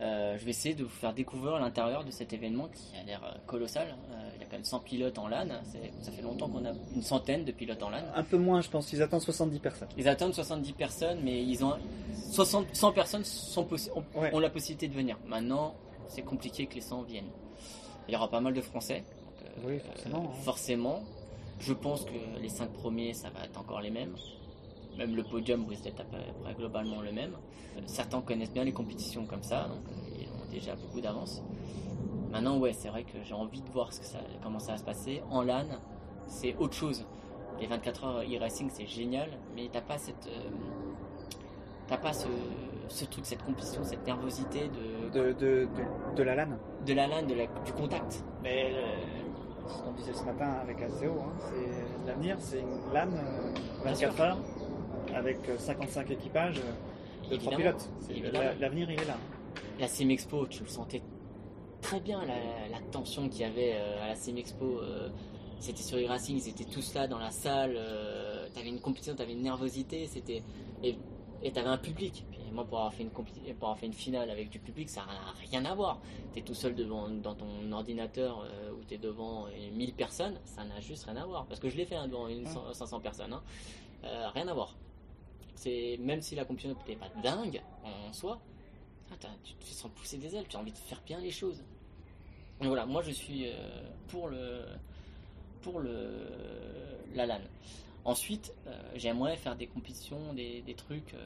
Euh, je vais essayer de vous faire découvrir l'intérieur de cet événement qui a l'air euh, colossal. Euh, il y a quand même 100 pilotes en LAN. Ça fait longtemps qu'on a une centaine de pilotes en LAN. Un peu moins, je pense. Ils attendent 70 personnes. Ils attendent 70 personnes, mais ils ont 60, 100 personnes sont ont, Ouais. ont la possibilité de venir. Maintenant, c'est compliqué que les 100 viennent. Il y aura pas mal de Français. donc, euh, Oui, forcément, hein. forcément. Je pense que les 5 premiers, ça va être encore les mêmes. Même le podium risque d'être à peu près globalement le même. Certains connaissent bien les compétitions comme ça, donc euh, ils ont déjà beaucoup d'avance. Maintenant, ouais, c'est vrai que j'ai envie de voir ce que ça, comment ça va se passer. En LAN, c'est autre chose. Les 24 heures e-racing, c'est génial, mais t'as pas cette. euh, t'as pas ce, ce truc, cette compétition, cette nervosité de, De, de, de, de la LAN. de la LAN, de la, du contact. Mais euh, ce qu'on disait ce matin avec ACO, hein, c'est l'avenir, c'est une LAN euh, Bien 24 sûr. heures avec euh, 55 équipages euh, de 3 Évidemment. pilotes. L'avenir, il est là. La Sim Expo, tu le sentais très bien, la, la tension qu'il y avait euh, à la Sim Expo. euh, c'était sur e-racing, ils étaient tous là dans la salle. Euh, t'avais une compétition, t'avais une nervosité, c'était et t'avais un public. Moi, pour avoir fait une pour avoir fait une finale avec du public, ça n'a rien à voir. T'es tout seul devant dans ton ordinateur euh, ou t'es devant euh, 1000 personnes, ça n'a juste rien à voir. Parce que je l'ai fait hein, devant une Ouais. 100 500 personnes, hein. Euh, rien à voir. C'est même si la compétition n'était pas dingue en soi, ah, tu te sens pousser des ailes, tu as envie de faire bien les choses. Et voilà, moi je suis euh, pour le pour le la LAN. Ensuite, euh, j'aimerais faire des compétitions, des, des trucs. euh,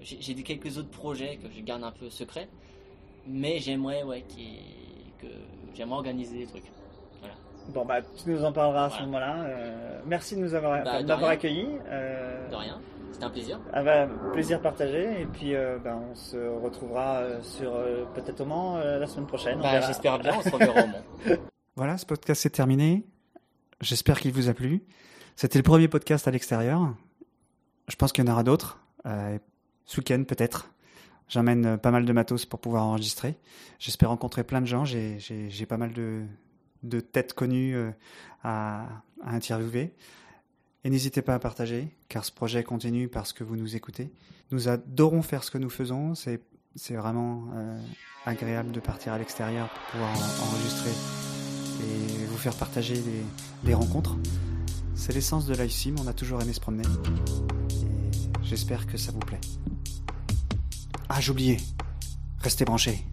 j'ai quelques autres projets que je garde un peu secrets, mais j'aimerais ouais qui que j'aimerais organiser des trucs. Voilà. Bon, bah, tu nous en parleras à ce moment-là. Euh, merci de nous avoir, Bah, d'avoir accueillis. Euh, De rien. C'était un plaisir. ah bah, plaisir partagé. Et puis, euh, bah, on se retrouvera euh, sur euh, peut-être au Mans euh, la semaine prochaine. Bah. J'espère bien, on se reverra au Mans. Voilà, ce podcast est terminé. J'espère qu'il vous a plu. C'était le premier podcast à l'extérieur. Je pense qu'il y en aura d'autres. Euh, ce week-end, peut-être. J'emmène pas mal de matos pour pouvoir enregistrer. J'espère rencontrer plein de gens. J'ai- pas mal de, de têtes connues à, à interviewer. Et n'hésitez pas à partager, car ce projet continue parce que vous nous écoutez. Nous adorons faire ce que nous faisons. C'est c'est vraiment euh, agréable de partir à l'extérieur pour pouvoir en- enregistrer et vous faire partager des, des rencontres. C'est l'essence de LiveSim, on a toujours aimé se promener. Et j'espère que ça vous plaît. Ah, oublié. Restez branchés.